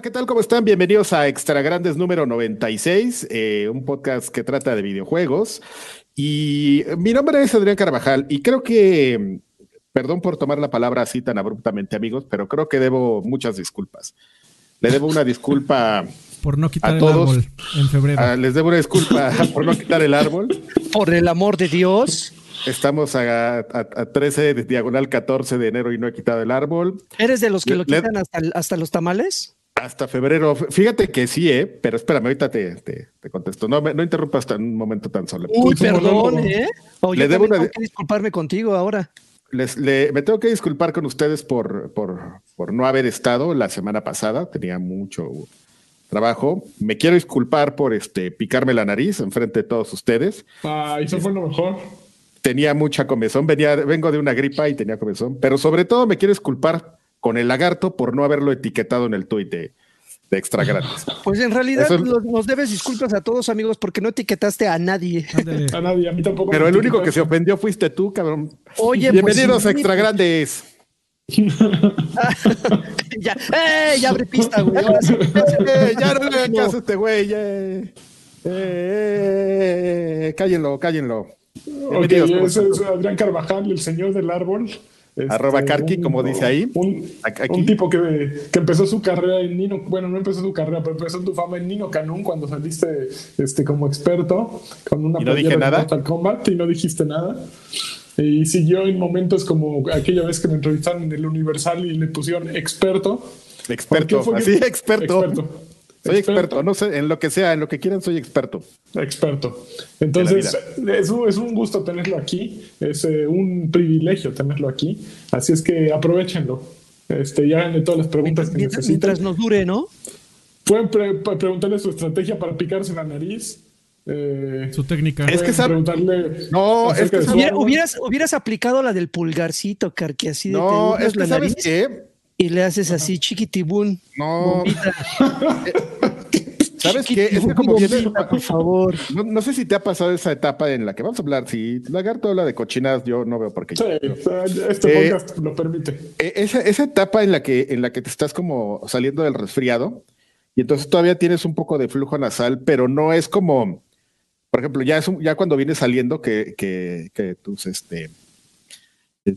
Hola, ¿qué tal? ¿Cómo están? Bienvenidos a Extra Grandes número 96, eh, un podcast que trata de videojuegos. Y mi nombre es Adrián Carvajal y creo que, perdón por tomar la palabra así tan abruptamente, amigos, pero creo que debo muchas disculpas. Le debo una disculpa por no quitar a el todos. árbol en febrero. Ah, les debo una disculpa por no quitar el árbol. Por el amor de Dios. Estamos a, a- a 13 de diagonal 14 de enero y no he quitado el árbol. ¿Eres de los que Le- lo le- quitan hasta, hasta los tamales? Hasta febrero. Fíjate que sí, ¿eh? Pero espérame, ahorita te, te- te contesto. No, me- no interrumpas tan un momento tan solo. Uy, perdón. ¿eh? O Le yo debo una tengo que disculparme contigo ahora. Les, le- me tengo que disculpar con ustedes por, por, por no haber estado la semana pasada. Tenía mucho trabajo. Me quiero disculpar por este picarme la nariz enfrente de todos ustedes. Ah, eso fue lo mejor. Tenía mucha comezón. Venía, vengo de una gripa y tenía comezón. Pero sobre todo me quiero disculpar con el lagarto por no haberlo etiquetado en el tuit de, Extra Grandes. Pues en realidad nos debes disculpas a todos, amigos, porque no etiquetaste a nadie. Ándale. A nadie, a mí tampoco. Pero el único que se ofendió fuiste tú, cabrón. Oye, Bienvenidos pues, a Extra Grandes. ya, ¡eh! Ya abre pista, güey. Ahora sí. Eh, ya no le caso este güey. eh. Eh, eh, cállenlo, cállenlo. Ok, Bienvenidos, ¿cómo ese están? es Adrián Carvajal, el señor del árbol. Este, Arroba Karki, como dice ahí. Un, Aquí. un tipo que, que empezó su carrera en Nino, bueno, no empezó su carrera, pero empezó tu fama en Nino Canún cuando saliste este, como experto con una ¿Y no dije de nada? Mortal Kombat y no dijiste nada. Y siguió en momentos como aquella vez que me entrevistaron en el Universal y le pusieron experto. Experto, ¿Por qué fue así, experto. Experto. Soy experto, no sé, en lo que sea, en lo que quieran, soy experto. Experto. Entonces, es un, es un gusto tenerlo aquí, es eh, un privilegio tenerlo aquí, así es que aprovechenlo. Este, y háganle todas las preguntas que Mientras, necesiten. mientras nos dure, ¿no? Pueden pre- pre- preguntarle su estrategia para picarse la nariz. Eh, Su técnica. Es que sabe- preguntarle No, es que Hubiera- hubieras, hubieras aplicado la del pulgarcito, Carqui, así de te No, es que la sabes nariz qué, y le haces así, chiquitibún. no, sabes qué, es que como viene, por favor. no, no sé si te ha pasado esa etapa en la que vamos a hablar, si Lagarto habla de cochinadas, yo no veo por qué. Sí, este Eh, podcast lo permite. E- Esa, esa etapa en la que en la que te estás como saliendo del resfriado y entonces todavía tienes un poco de flujo nasal, pero no es como, por ejemplo, ya es un- ya cuando vienes saliendo que, que, que tus este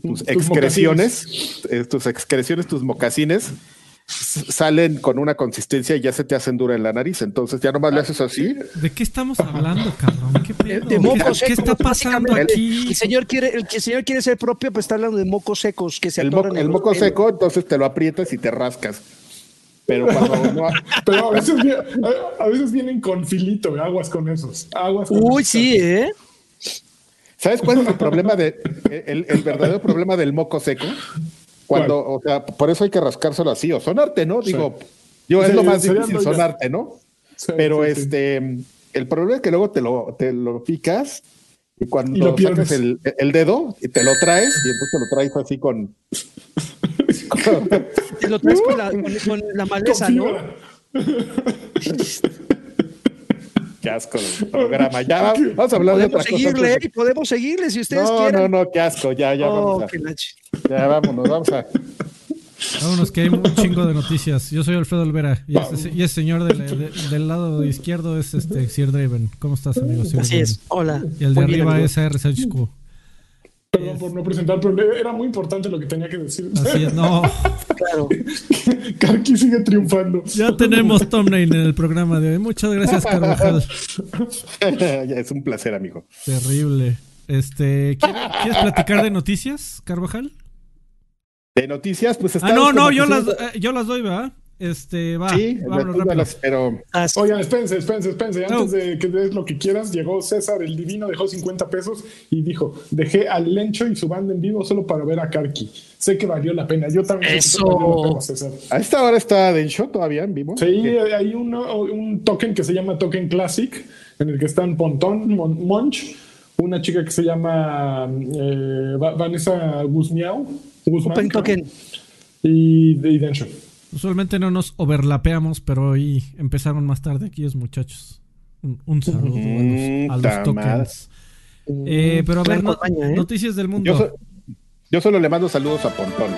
tus Tus excreciones, eh, tus excreciones, tus mocasines salen con una consistencia y ya se te hacen dura en la nariz, entonces ya nomás le haces así. ¿De qué estamos hablando, cabrón? ¿Qué, De, pedo? de ¿Qué- mocos ¿Qué, secos. está pasando aquí? El señor quiere, el señor quiere ser propio, pues está hablando de mocos secos que se El, el moco pelos. seco, entonces te lo aprietas y te rascas. Pero cuando no, Pero a veces, a vienen con filito, aguas con esos. Aguas con Uy, esos. sí, ¿eh? ¿Sabes cuál es el problema de el, el verdadero problema del moco seco? Cuando, o sea, por eso hay que rascárselo así o sonarte, ¿no? Digo, yo es Sí, lo más difícil sonarte, ¿no? Sí, Pero sí, sí. este, el problema es que luego te lo, te lo picas y cuando Y lo sacas pierdes. el, el dedo y te lo traes y entonces lo traes así con, con- Te lo traes con la, con, con la maleza, ¿no? qué asco del programa. Ya va- vamos a hablar de otra Podemos cosa. seguirle, antes ¿eh? podemos seguirle si de- ustedes No, quieren. no, no, qué asco. Ya, ya Oh, vamos a, ya vámonos, vamos a. Vámonos, que hay un chingo de noticias. Yo soy Alfredo Olvera y este, y este señor del, de- del lado izquierdo es este Sir Draven. ¿Cómo estás, amigo? Sir Así Draven? es. Hola. Y el de bien, arriba amigo. es AR. Perdón por no presentar, pero era muy importante lo que tenía que decir. Así es, no. Claro. Karki sigue triunfando. Ya tenemos thumbnail en el programa de hoy. Muchas gracias, Carvajal. Ya, es un placer, amigo. Terrible. Este, ¿quieres, platicar de noticias, Carvajal? De noticias, pues Ah, estamos no, no, yo las, eh, yo las doy, ¿verdad? Este, va, Sí, vámonos tú rápido. las- pero Oigan, espérense, espérense, espérense. Antes No. de que des lo que quieras, llegó César el Divino, dejó 50 pesos y dijo: Dejé al Lencho y su banda en vivo solo para ver a Karki. Sé que valió la pena. Yo también sé que Eso. valió la pena, César. a esta hora está Densho todavía en vivo. Sí, hay uno- un token que se llama Token Classic, en el que están Pontón, Mon- Monch, una chica que se llama eh, Va- Vanessa Guzmiao, Guzmán, Open creo, token. y, y Densho. Usualmente no nos overlapeamos, pero hoy empezaron más tarde aquí los muchachos. Un, un saludo a los, a los Ta tokens. Eh, pero a ver, no- ¿eh? noticias del mundo. Yo, so- yo solo le mando saludos a Pontón.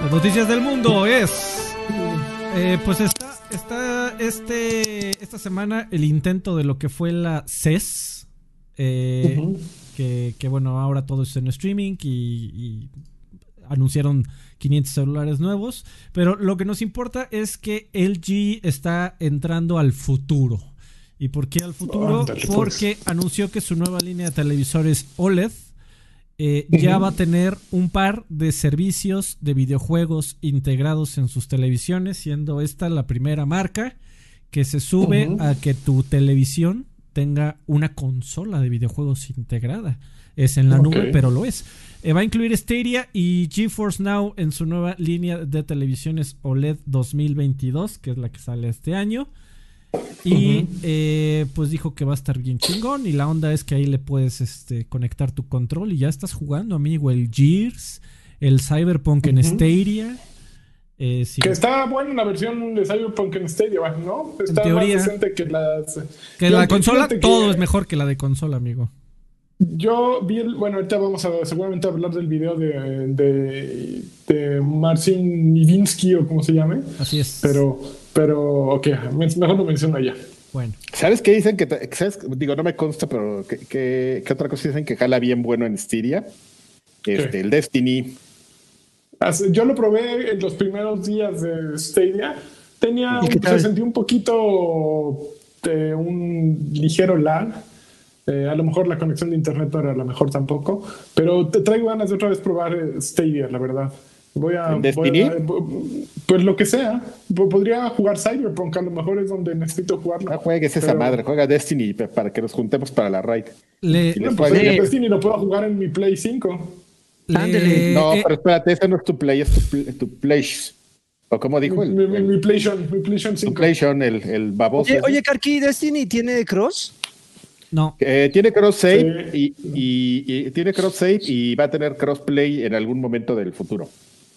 Las noticias del mundo es. eh, pues está, está este, esta semana el intento de lo que fue la CES. eh, Ujú. que, que, bueno, ahora todo es en streaming y, y anunciaron 500 celulares nuevos. Pero lo que nos importa es que LG está entrando al futuro. ¿Y por qué al futuro? Pues. Porque anunció que su nueva línea de televisores OLED eh, ya va a tener un par de servicios de videojuegos integrados en sus televisiones, siendo esta la primera marca que se sube a que tu televisión tenga una consola de videojuegos integrada. Es en la nube, pero lo es. Eh, va a incluir Stadia y GeForce Now en su nueva línea de televisiones OLED 2022, que es la que sale este año. Y eh, pues dijo que va a estar bien chingón. Y la onda es que ahí le puedes este, conectar tu control y ya estás jugando, amigo. El Gears, el Cyberpunk en Ujú. Stadia. Eh, sí. Que está buena la versión de Cyberpunk en Stadia, ¿no? Está teoría. más decente que las. Que la consola, que todo es mejor que la de consola, amigo. Yo vi el. Bueno, ahorita vamos a seguramente hablar del video de, de, de Marcin Nivinsky o como se llame. Así es. Pero, pero, ok, me- mejor lo menciono allá. Bueno, ¿Sabes qué dicen? Que, ¿sabes? Digo, no me consta, pero ¿qué, qué, qué otra cosa dicen que jala bien bueno en Styria? Este, ¿Qué? el Destiny. Yo lo probé en los primeros días de Stadia. Tenía ¿Y un- se sentía un poquito de un ligero lag. Eh, a lo mejor la conexión de internet no era la mejor tampoco, pero te traigo ganas de otra vez probar eh, Stadia, la verdad. Voy a, ¿En voy Destiny? a- pues lo que sea. Po- Podría jugar Cyberpunk, a lo mejor es donde necesito jugarlo. No juegues esa Pero- madre, juega Destiny para que nos juntemos para la raid. le, No, pues el Destiny lo puedo jugar en mi Play 5. le- Ándele. No, eh, pero espérate, ese no es tu play, es tu, pl- tu play. O como dijo el, Mi, mi, mi PlayStation, mi PlayStation tu 5. PlayStation, el, el baboso. Oye, oye, Karki, ¿Destiny tiene cross? No. Eh, tiene cross save Sí. y, y- y tiene cross save y va a tener crossplay en algún momento del futuro.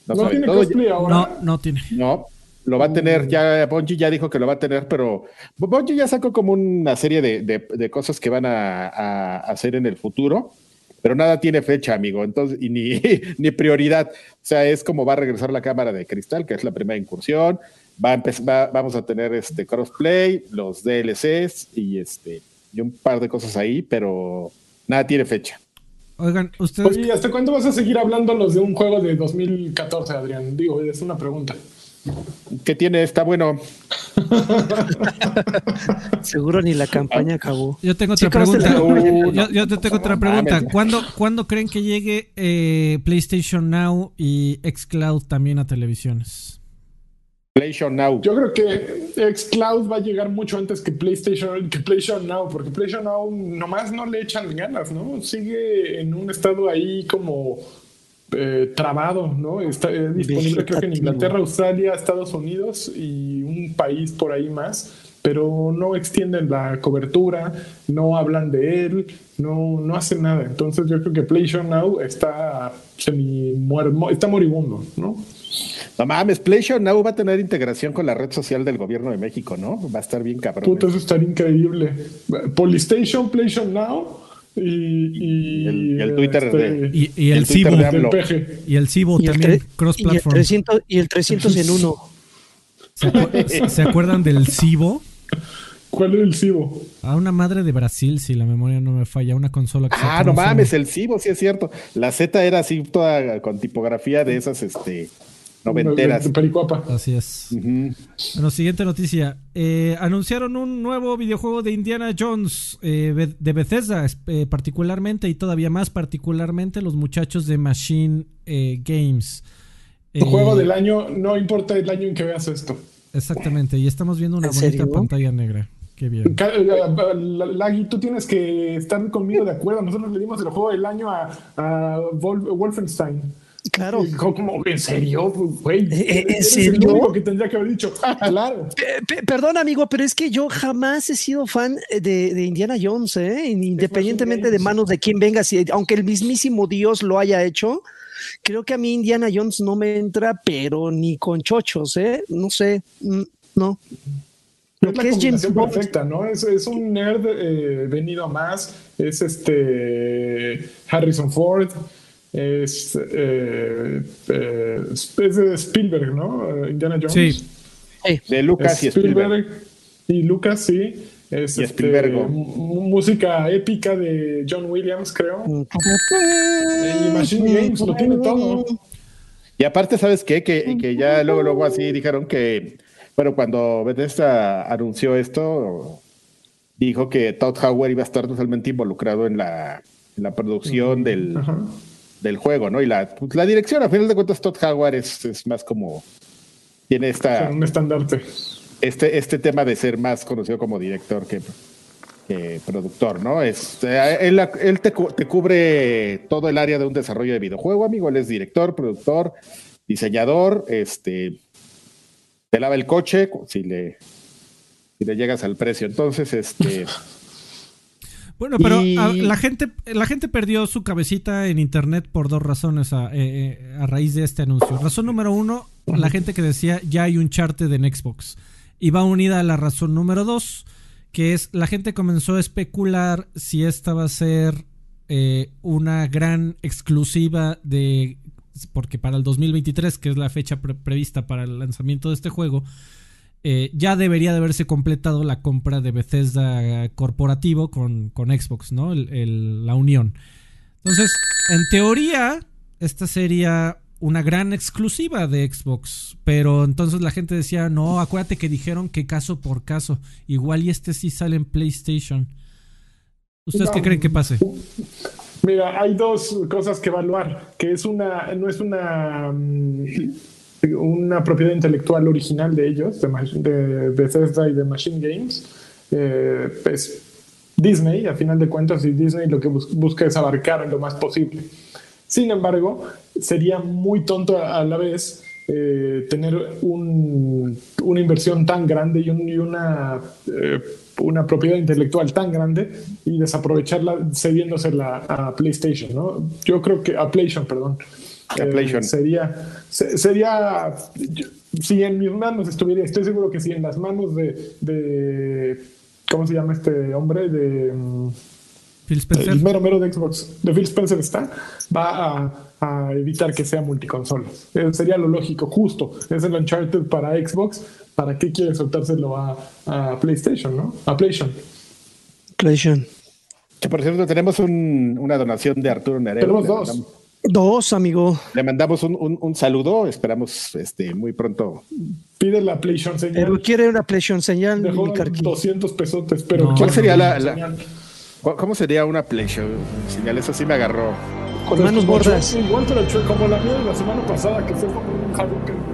No, tiene ya- ahora. No, no tiene. no, lo va a tener ya, Bungie ya dijo que lo va a tener, pero Bungie ya sacó como una serie de, de- de cosas que van a, a hacer en el futuro, pero nada tiene fecha, amigo, entonces, y ni, ni prioridad. O sea, es como va a regresar la cámara de cristal, que es la primera incursión, va a empezar, va- vamos a tener este crossplay, los DLCs y este y un par de cosas ahí, pero nada tiene fecha. Oigan, ustedes. Oye, ¿hasta cuándo vas a seguir hablándonos de un juego de 2014, Adrián? Digo, es una pregunta. ¿Qué tiene? Está bueno. Seguro ni la campaña acabó. Yo tengo otra pregunta. yo, yo te tengo otra pregunta. ¿Cuándo, ¿Cuándo creen que llegue eh, PlayStation Now y Xcloud también a televisiones? PlayStation Now. Yo creo que Xcloud va a llegar mucho antes que PlayStation, que PlayStation Now, porque PlayStation Now nomás no le echan ganas, ¿no? Sigue en un estado ahí como eh, trabado, ¿no? Está eh, disponible creo que en. Inglaterra, Australia, Estados Unidos y un país por ahí más, pero no extienden la cobertura, no hablan de él, no, no hacen nada. Entonces yo creo que PlayStation Now está semi está moribundo, ¿no? No mames, PlayStation Now va a tener integración con la red social del gobierno de México, ¿no? Va a estar bien cabrón. Puta, eso estaría increíble. Polystation, PlayStation Now y, y, Y el- y el Twitter este, de- Y, y el, Cibo. Y el Cibo Y el, también, y, el cross-platform. 300, y el 300 en uno. ¿Se, acu- se acuerdan del Cibo? ¿Cuál es el Cibo? A una madre de Brasil, si la memoria no me falla, una consola que Ah, no mames, el Cibo, sí es cierto. La Z era así toda con tipografía de esas, este, noventeras. Pericuapa. Así es. Ujú. Bueno, siguiente noticia. Eh, anunciaron un nuevo videojuego de Indiana Jones, eh, de Bethesda, es- eh, particularmente y todavía más particularmente los muchachos de Machine eh, Games. Tu Eh, juego del año, no importa el año en que veas esto. Exactamente, y estamos viendo una ¿En bonita serio? pantalla negra. Qué bien. Lagui, tú tienes que estar conmigo de acuerdo. Nosotros le dimos el juego del año a, Wolfenstein. Claro. Y como, ¿En serio? Güey, ¿Eh, en eres serio? único que tendría que haber dicho. "Ah, claro. Pe- pe- perdón, amigo, pero es que yo jamás he sido fan de, de Indiana Jones, ¿eh? independientemente de manos de quién venga, si, aunque el mismísimo Dios lo haya hecho, creo que a mí Indiana Jones no me entra, pero ni con chochos, ¿eh? No sé, mm, no. Lo que es James Bond, perfecta, ¿no? Es, es un nerd eh, venido a más. Es este Harrison Ford. Es, eh, eh, es de Spielberg, ¿no? Indiana Jones. Sí. De Lucas y Spielberg. Y Lucas, sí. Es Y este, música épica de John Williams, creo. Y Machine Games lo tiene todo. Y aparte, ¿sabes qué? Que, que ya luego, luego así dijeron que, bueno, cuando Bethesda anunció esto, dijo que Todd Howard iba a estar totalmente involucrado en la, en la producción del, Ajá. Del juego, ¿no? Y la, pues, la dirección, a final de cuentas, Todd Howard es, es más como, tiene esta, un estandarte. este, este tema de ser más conocido como director que, que productor, ¿no? Es, eh, él él te, te cubre todo el área de un desarrollo de videojuego, amigo. Él es director, productor, diseñador, este, te lava el coche si le, si le llegas al precio. Entonces, este, Bueno, pero Y- a- la gente la gente perdió su cabecita en internet por dos razones a, eh, eh, a raíz de este anuncio. Razón número uno, la gente que decía ya hay un charter en Xbox. Y va unida a la razón número dos, que es la gente comenzó a especular si esta va a ser eh, una gran exclusiva de... Porque para el 2023, que es la fecha pre- prevista para el lanzamiento de este juego, eh, ya debería de haberse completado la compra de Bethesda corporativo con, con Xbox, ¿no? El- el- la unión. Entonces, en teoría, esta sería una gran exclusiva de Xbox. Pero entonces la gente decía, no, acuérdate que dijeron que caso por caso. Igual y este sí sale en PlayStation. ¿Ustedes No. qué creen que pase? Mira, hay dos cosas que evaluar, que es una, no es una, mm, una propiedad intelectual original de ellos, de, de Bethesda y de Machine Games. Eh, Disney, a final de cuentas, y Disney lo que bus- busca es abarcar lo más posible. Sin embargo, sería muy tonto a la vez eh, tener un- una inversión tan grande y una, eh, una propiedad intelectual tan grande y desaprovecharla cediéndosela a PlayStation, ¿no? Yo creo que a PlayStation, perdón. A PlayStation. Eh, sería, se- sería, si en mis manos estuviera, estoy seguro que si en las manos de, de ¿cómo se llama este hombre? De mm, Phil Spencer. el mero mero de Xbox, de Phil Spencer está, va a, a evitar que sea multiconsolas. Eh, sería lo lógico, justo. Es el Uncharted para Xbox. ¿Para qué quiere soltárselo a, a PlayStation, no? A PlayStation. PlayStation. que por cierto, tenemos un- una donación de Arturo Nereo. Tenemos dos. Dos, amigo. Le mandamos un, un- un saludo, esperamos este, muy pronto. Pide la PlayStation señal. Pero quiere una PlayStation señal, Dejó mi carqui. 200 pesotes, pero No. ¿Cuál sería la- una la- señal. ¿Cu- ¿Cómo sería una PlayStation? Señal, eso sí me agarró. Con manos como gordas. Igual te lo echó como la mía de la semana pasada, que fue como un Hadouken.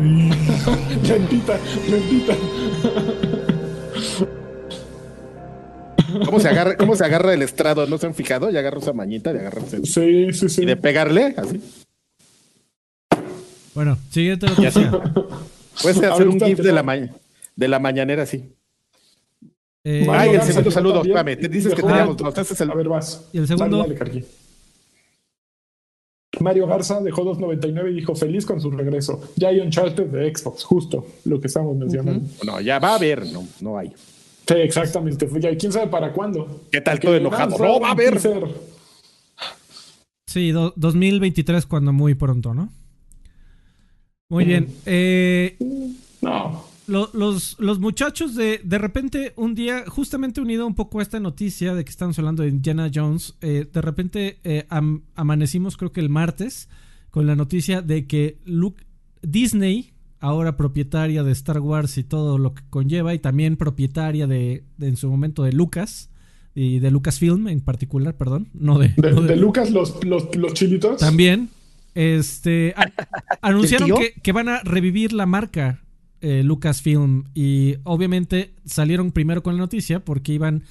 lentita, lentita. ¿Cómo se agarra, cómo se agarra el estrado? ¿No se han fijado? Ya agarra esa mañita de agarrarse Sí, sí, sí. y de pegarle, así. Bueno, siguiente noticia. Puedes hacer un GIF de la, ma- de la mañanera, así. Eh, Ay, el segundo saludo, también espérame, te dices que teníamos dos, este es el- A ver, vas. ¿Y el segundo? Dale. Mario Garza dejó 2.99 y dijo feliz con su regreso. Ya hay Uncharted de Xbox, justo lo que estamos mencionando. No, ya va a haber, no, no hay. Sí, exactamente. Ya, ¿Quién sabe para cuándo? ¿Qué tal todo enojado? No, fue va a haber. Sí, do- 2023 cuando muy pronto, ¿no? Muy bien. Eh, No. lo- los, los muchachos de, de repente un día, justamente unido un poco a esta noticia de que estamos hablando de Indiana Jones, eh, de repente eh, am- amanecimos creo que el martes con la noticia de que Luke- Disney, ahora propietaria de Star Wars y todo lo que conlleva, y también propietaria de, de en su momento de Lucas y de Lucasfilm en particular, perdón, no de, De, no de- de Lucas, los, los, los chilitos. también. Este. a- anunciaron que van a revivir la marca eh, Lucasfilm. Y obviamente salieron primero con la noticia porque iban.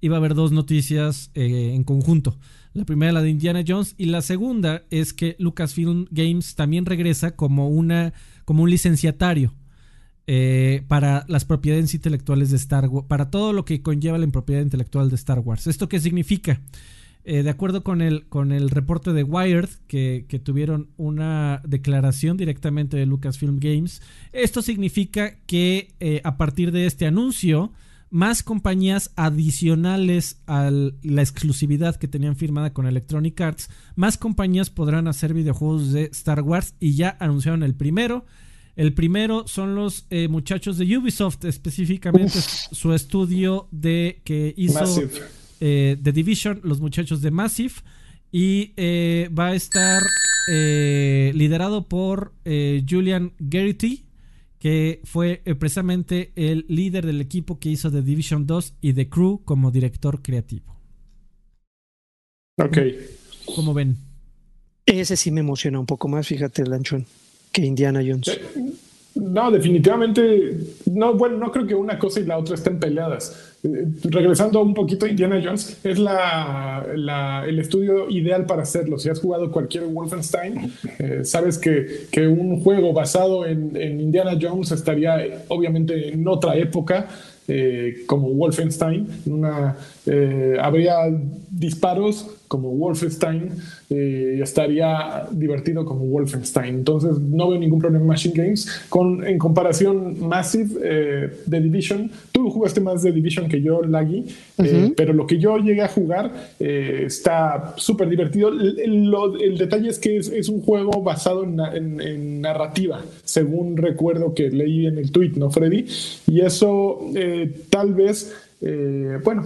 Iba a haber dos noticias eh, en conjunto. La primera, la de Indiana Jones. Y la segunda es que Lucasfilm Games también regresa como una. Como un licenciatario. eh, para las propiedades intelectuales de Star Wars. Para todo lo que conlleva la propiedad intelectual de Star Wars. ¿Esto qué significa? Eh, de acuerdo con el, con el reporte de Wired, que, que tuvieron una declaración directamente de Lucasfilm Games, esto significa que eh, a partir de este anuncio más compañías adicionales a la exclusividad que tenían firmada con Electronic Arts, más compañías podrán hacer videojuegos de Star Wars y ya anunciaron el primero. El primero son los eh, muchachos de Ubisoft, específicamente su estudio de que hizo eh, The Division, los muchachos de Massive. Y eh, va a estar liderado por Julian Garrity, que fue precisamente el líder del equipo que hizo The Division 2 y The Crew como director creativo. Ok. ¿Cómo ven? Ese sí me emociona un poco más, fíjate, Lanchón que Indiana Jones. Eh, no, definitivamente, no, bueno, no creo que una cosa y la otra estén peleadas. Eh, regresando un poquito a Indiana Jones, es la, el estudio ideal para hacerlo. Si has jugado cualquier Wolfenstein, eh, sabes que, un juego basado en, Indiana Jones estaría obviamente en otra época, como Wolfenstein. Habría disparos como Wolfenstein eh, estaría divertido como Wolfenstein. Entonces no veo ningún problema en Machine Games. Con, en comparación Massive eh, de Division, tú jugaste más de Division que yo, Laggy, eh, pero lo que yo llegué a jugar está súper divertido. El, detalle es que es, un juego basado en, narrativa, según recuerdo que leí en el tweet, ¿no, Freddy? Y eso tal vez, bueno,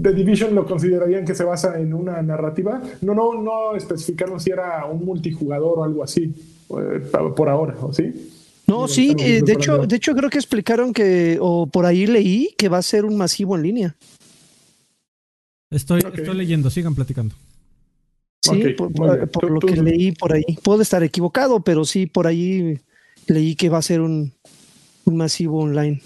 The Division lo considerarían que se basa en una narrativa. No, no, no especificaron si era un multijugador o algo así eh, por ahora, ¿o sí? No, sí, eh, de hecho, de hecho creo que explicaron que, o por ahí leí que va a ser un masivo en línea. Estoy, estoy leyendo, sigan platicando. Sí, por, lo que leí por ahí. Puedo estar equivocado, pero sí, por ahí leí que va a ser un, un masivo online.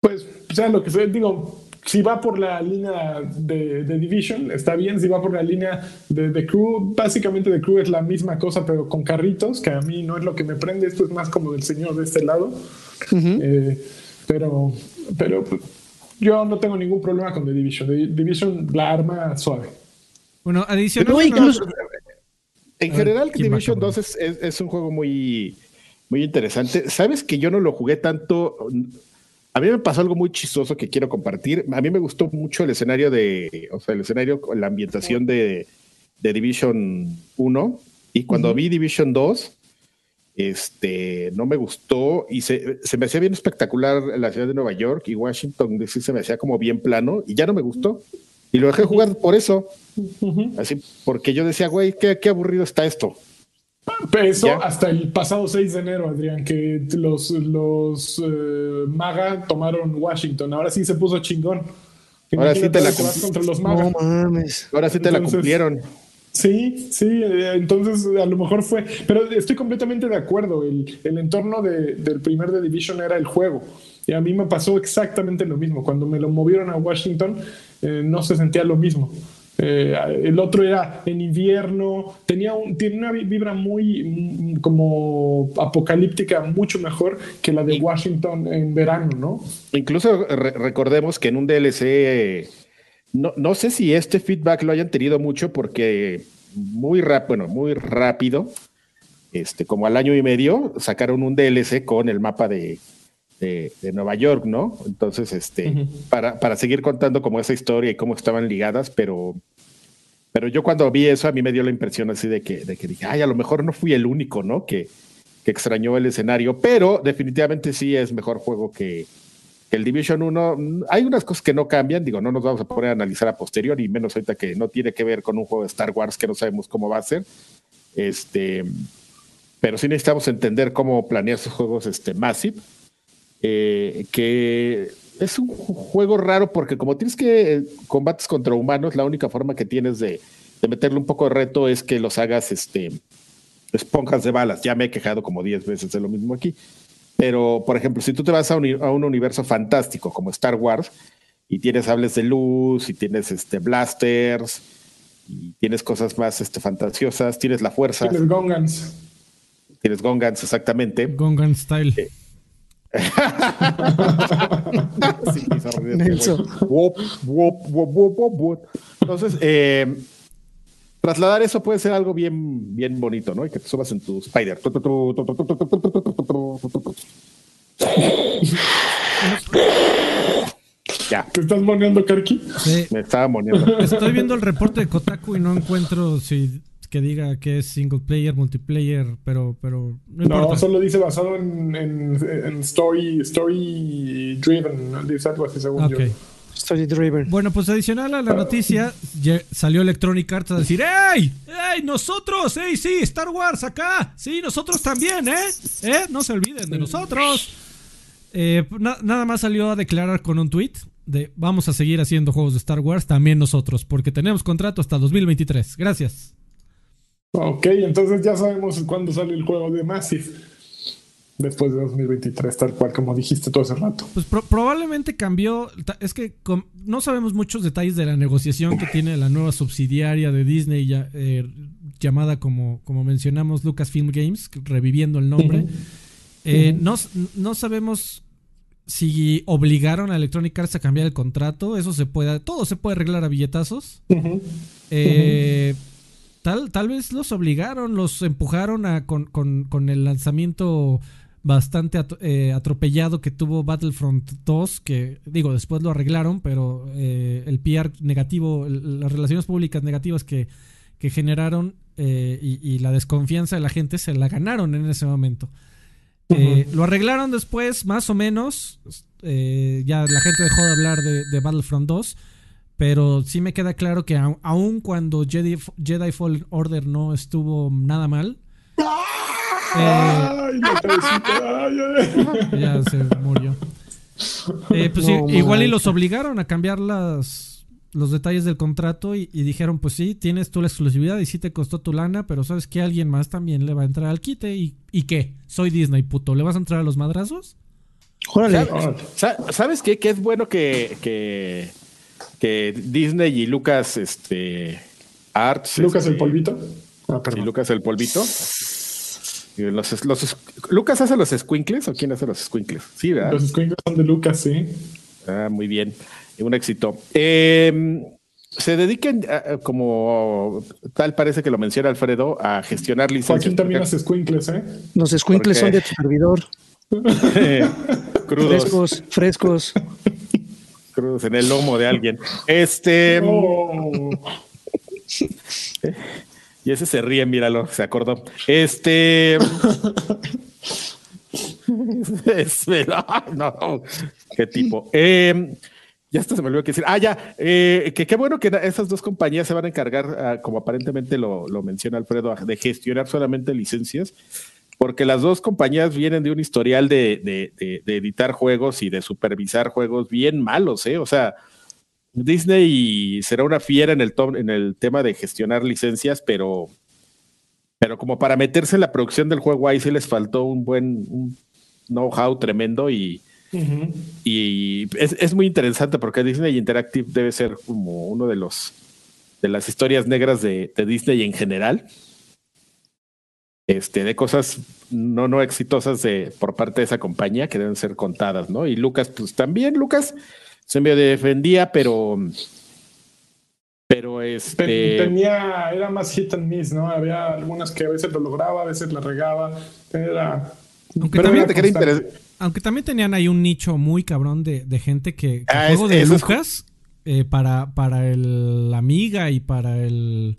Pues, o sea, lo que digo, si va por la línea de, Division, está bien. Si va por la línea de, The Crew, básicamente The Crew es la misma cosa, pero con carritos, que a mí no es lo que me prende. Esto es más como del señor de este lado. Eh, pero, pero yo no tengo ningún problema con The Division. The Division la arma suave. Bueno, adicionalmente. en general, Division 2 es, es, un juego muy, muy interesante. Sabes que yo no lo jugué tanto a mí me pasó algo muy chistoso que quiero compartir. A mí me gustó mucho el escenario de, o sea, el escenario, la ambientación de, Division 1. Y cuando vi Division 2, este, no me gustó y se, me hacía bien espectacular la ciudad de Nueva York y Washington sí se me hacía como bien plano y ya no me gustó. Y lo dejé jugar por eso. Así, porque yo decía, güey, qué, qué aburrido está esto. Eso hasta el pasado 6 de enero, Adrián, que los, los eh, MAGA tomaron Washington. Ahora sí se puso chingón. Ahora sí te la Ahora sí te la cumplieron. Sí, sí, eh, entonces a lo mejor fue, pero estoy completamente de acuerdo, el, el entorno de, del primer de Division era el juego, y a mí me pasó exactamente lo mismo, cuando me lo movieron a Washington eh, no se sentía lo mismo. Eh, el otro era en invierno, tenía un, tiene una vibra muy mm, como apocalíptica, mucho mejor que la de Washington en verano, ¿no? Incluso recordemos que en un DLC, no, no, sé si este feedback lo hayan tenido mucho porque muy rápido, bueno, muy rápido, este, como al año y medio, sacaron un DLC con el mapa de, de, Nueva York, ¿no? Entonces, este, para, para, seguir contando como esa historia y cómo estaban ligadas, pero, pero yo cuando vi eso a mí me dio la impresión así de que, de que dije, ay, a lo mejor no fui el único, ¿no? Que, que extrañó el escenario, pero definitivamente sí es mejor juego que, el Division 1. Hay unas cosas que no cambian, digo, no nos vamos a poner a analizar a posterior, y menos ahorita que no tiene que ver con un juego de Star Wars que no sabemos cómo va a ser. Este, pero sí necesitamos entender cómo planear sus juegos este, Massive eh, que es un juego raro porque como tienes que eh, combates contra humanos, la única forma que tienes de, meterle un poco de reto es que los hagas este, esponjas de balas. Ya me he quejado como 10 veces de lo mismo aquí. Pero, por ejemplo, si tú te vas a un, a un universo fantástico como Star Wars y tienes sables de luz y tienes este, blasters y tienes cosas más este, fantasiosas, tienes la fuerza. Tienes Gongans. Tienes Gongans, exactamente. Gongan style. Eh, entonces, eh, trasladar eso puede ser algo bien, bien bonito, ¿no? Y que te subas en tu Spider. Ya, ¿Te estás moneando, Karki? Sí. me estaba moneando. Estoy viendo el reporte de Kotaku y no encuentro si que diga que es single player, multiplayer, pero, pero no solo dice basado en, en, en story, story driven. Dice algo así, según Ok. yo. Story driven. Bueno, pues adicional a la noticia, salió Electronic Arts a decir, ¡Ey! ¡Ey! ¡Nosotros! ¡Ey, sí! ¡Star Wars acá! ¡Sí, nosotros también, eh! ¿Eh? No se olviden de nosotros. Eh, na- nada más salió a declarar con un tweet de vamos a seguir haciendo juegos de Star Wars también nosotros, porque tenemos contrato hasta 2023. Gracias. Ok, entonces ya sabemos cuándo sale el juego de Massive. Después de 2023, tal cual como dijiste todo hace rato. Pues pro- probablemente cambió. Es que no sabemos muchos detalles de la negociación que tiene la nueva subsidiaria de Disney ya, eh, llamada como, como mencionamos Lucasfilm Games, reviviendo el nombre. Eh, no, no sabemos si obligaron a Electronic Arts a cambiar el contrato. Eso se puede. Todo se puede arreglar a billetazos. Eh, tal, tal vez los obligaron, los empujaron a, con, con- con el lanzamiento bastante at- eh, atropellado que tuvo Battlefront 2, que digo, después lo arreglaron, pero eh, el PR negativo, el- las relaciones públicas negativas que, que generaron eh, y, y la desconfianza de la gente se la ganaron en ese momento. Lo arreglaron después, más o menos. ya la gente dejó de hablar de, de Battlefront 2. Pero sí me queda claro que au- aun cuando Jedi, Jedi Fallen Order no estuvo nada mal, eh, Ay, ay, ay. ya se murió. Eh, pues No igual y los obligaron a cambiar las, los detalles del contrato y, y dijeron, pues sí, tienes tú la exclusividad y sí te costó tu lana, pero sabes que alguien más también le va a entrar al quite y, ¿y qué? Soy Disney, puto, ¿le vas a entrar a los madrazos? Órale. Órale. Sa- ¿Sabes qué? Que es bueno que, que, que Disney y Lucas este, Arts. Lucas este, el polvito. Ah, Y. Lucas el polvito. Los- los- ¿Lucas hace los squinkles o quién hace los squinkles? Sí, ¿verdad? Los squinkles son de Lucas, sí. Ah, muy bien. Un éxito. Eh, se dediquen, a- a- como tal parece que lo menciona Alfredo, a gestionar licencias. Joaquín también porque- hace squinkles, ¿eh? Los squinkles son de tu servidor. crudos, Frescos, frescos. en el lomo de alguien. Este. Oh. Y ese se ríe, míralo, se acordó. Este. es, no, qué tipo. Eh, ya hasta se me olvidó que decir. Ah, ya. eh, que qué bueno que esas dos compañías se van a encargar, ah, como aparentemente lo, lo menciona Alfredo, de gestionar solamente licencias. Porque las dos compañías vienen de un historial de, de- de- de editar juegos y de supervisar juegos bien malos, ¿eh? O sea, Disney será una fiera en el, to- en el tema de gestionar licencias, pero, pero como para meterse en la producción del juego ahí sí les faltó un buen un know-how tremendo y, y es, es muy interesante porque Disney Interactive debe ser como uno de los de las historias negras de, de Disney en general. Este, de cosas no, no exitosas de, por parte de esa compañía que deben ser contadas, ¿no? Y Lucas, pues también, Lucas se me defendía, pero. Pero Te- este. Tenía, era más hit and miss, ¿no? Había algunas que a veces lo lograba, a veces la regaba. Era. Aunque pero también era Aunque también tenían ahí un nicho muy cabrón de, de gente que, que Ah, juego es- de es Lucas eh, para, para el Amiga y para el...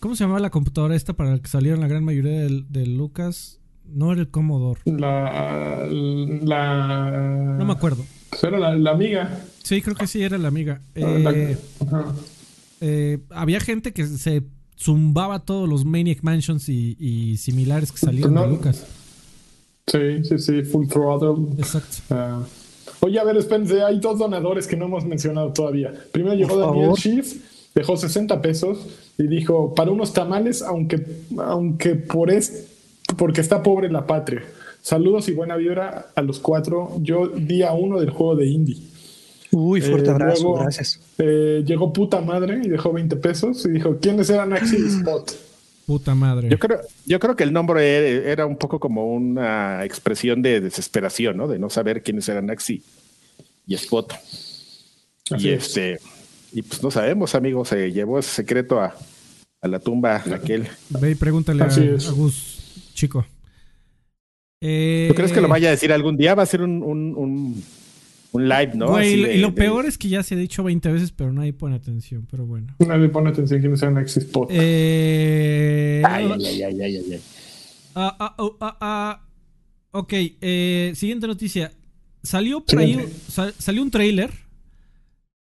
¿Cómo se llamaba la computadora esta para la que salieron la gran mayoría del Lucas? No era el Commodore. La. la No me acuerdo. era la, la amiga. Sí, creo que sí era la Amiga. La- Eh, eh, había gente que se zumbaba todos los Maniac Mansions y, y similares que salieron No. de Lucas. Sí, sí, sí, full throttle. Exacto. Ah. Oye, a ver, espérense, hay dos donadores que no hemos mencionado todavía. Primero llegó Daniel. Schiff, dejó 60 pesos y dijo, para unos tamales, aunque, aunque por es, porque está pobre la patria. Saludos y buena vibra a los cuatro. Yo día uno del juego de indie. Uy, fuerte Eh, abrazo, luego, gracias. eh, llegó puta madre y dejó 20 pesos y dijo, ¿quiénes eran Axi y Spot? Puta madre. Yo creo, yo creo que el nombre era, era un poco como una expresión de desesperación, ¿no? De no saber quiénes eran Axi y Spot. Así y es. este, y pues no sabemos, amigos, se llevó ese secreto a, a la tumba aquel. Ve y pregúntale a, a Gus, chico. Eh, ¿Tú crees que lo vaya a decir algún día? ¿Va a ser un, un, un, un live, ¿no? Güey, y de- lo de- peor es que ya se ha dicho 20 veces, pero nadie pone atención. Pero bueno. Nadie pone atención que no sea un Exit Eh, Ay, ay, ay, ay, ay, ay. ah, ah, oh, ah, ah. Ok, eh, siguiente noticia. Salió por ahí, sal- salió un trailer.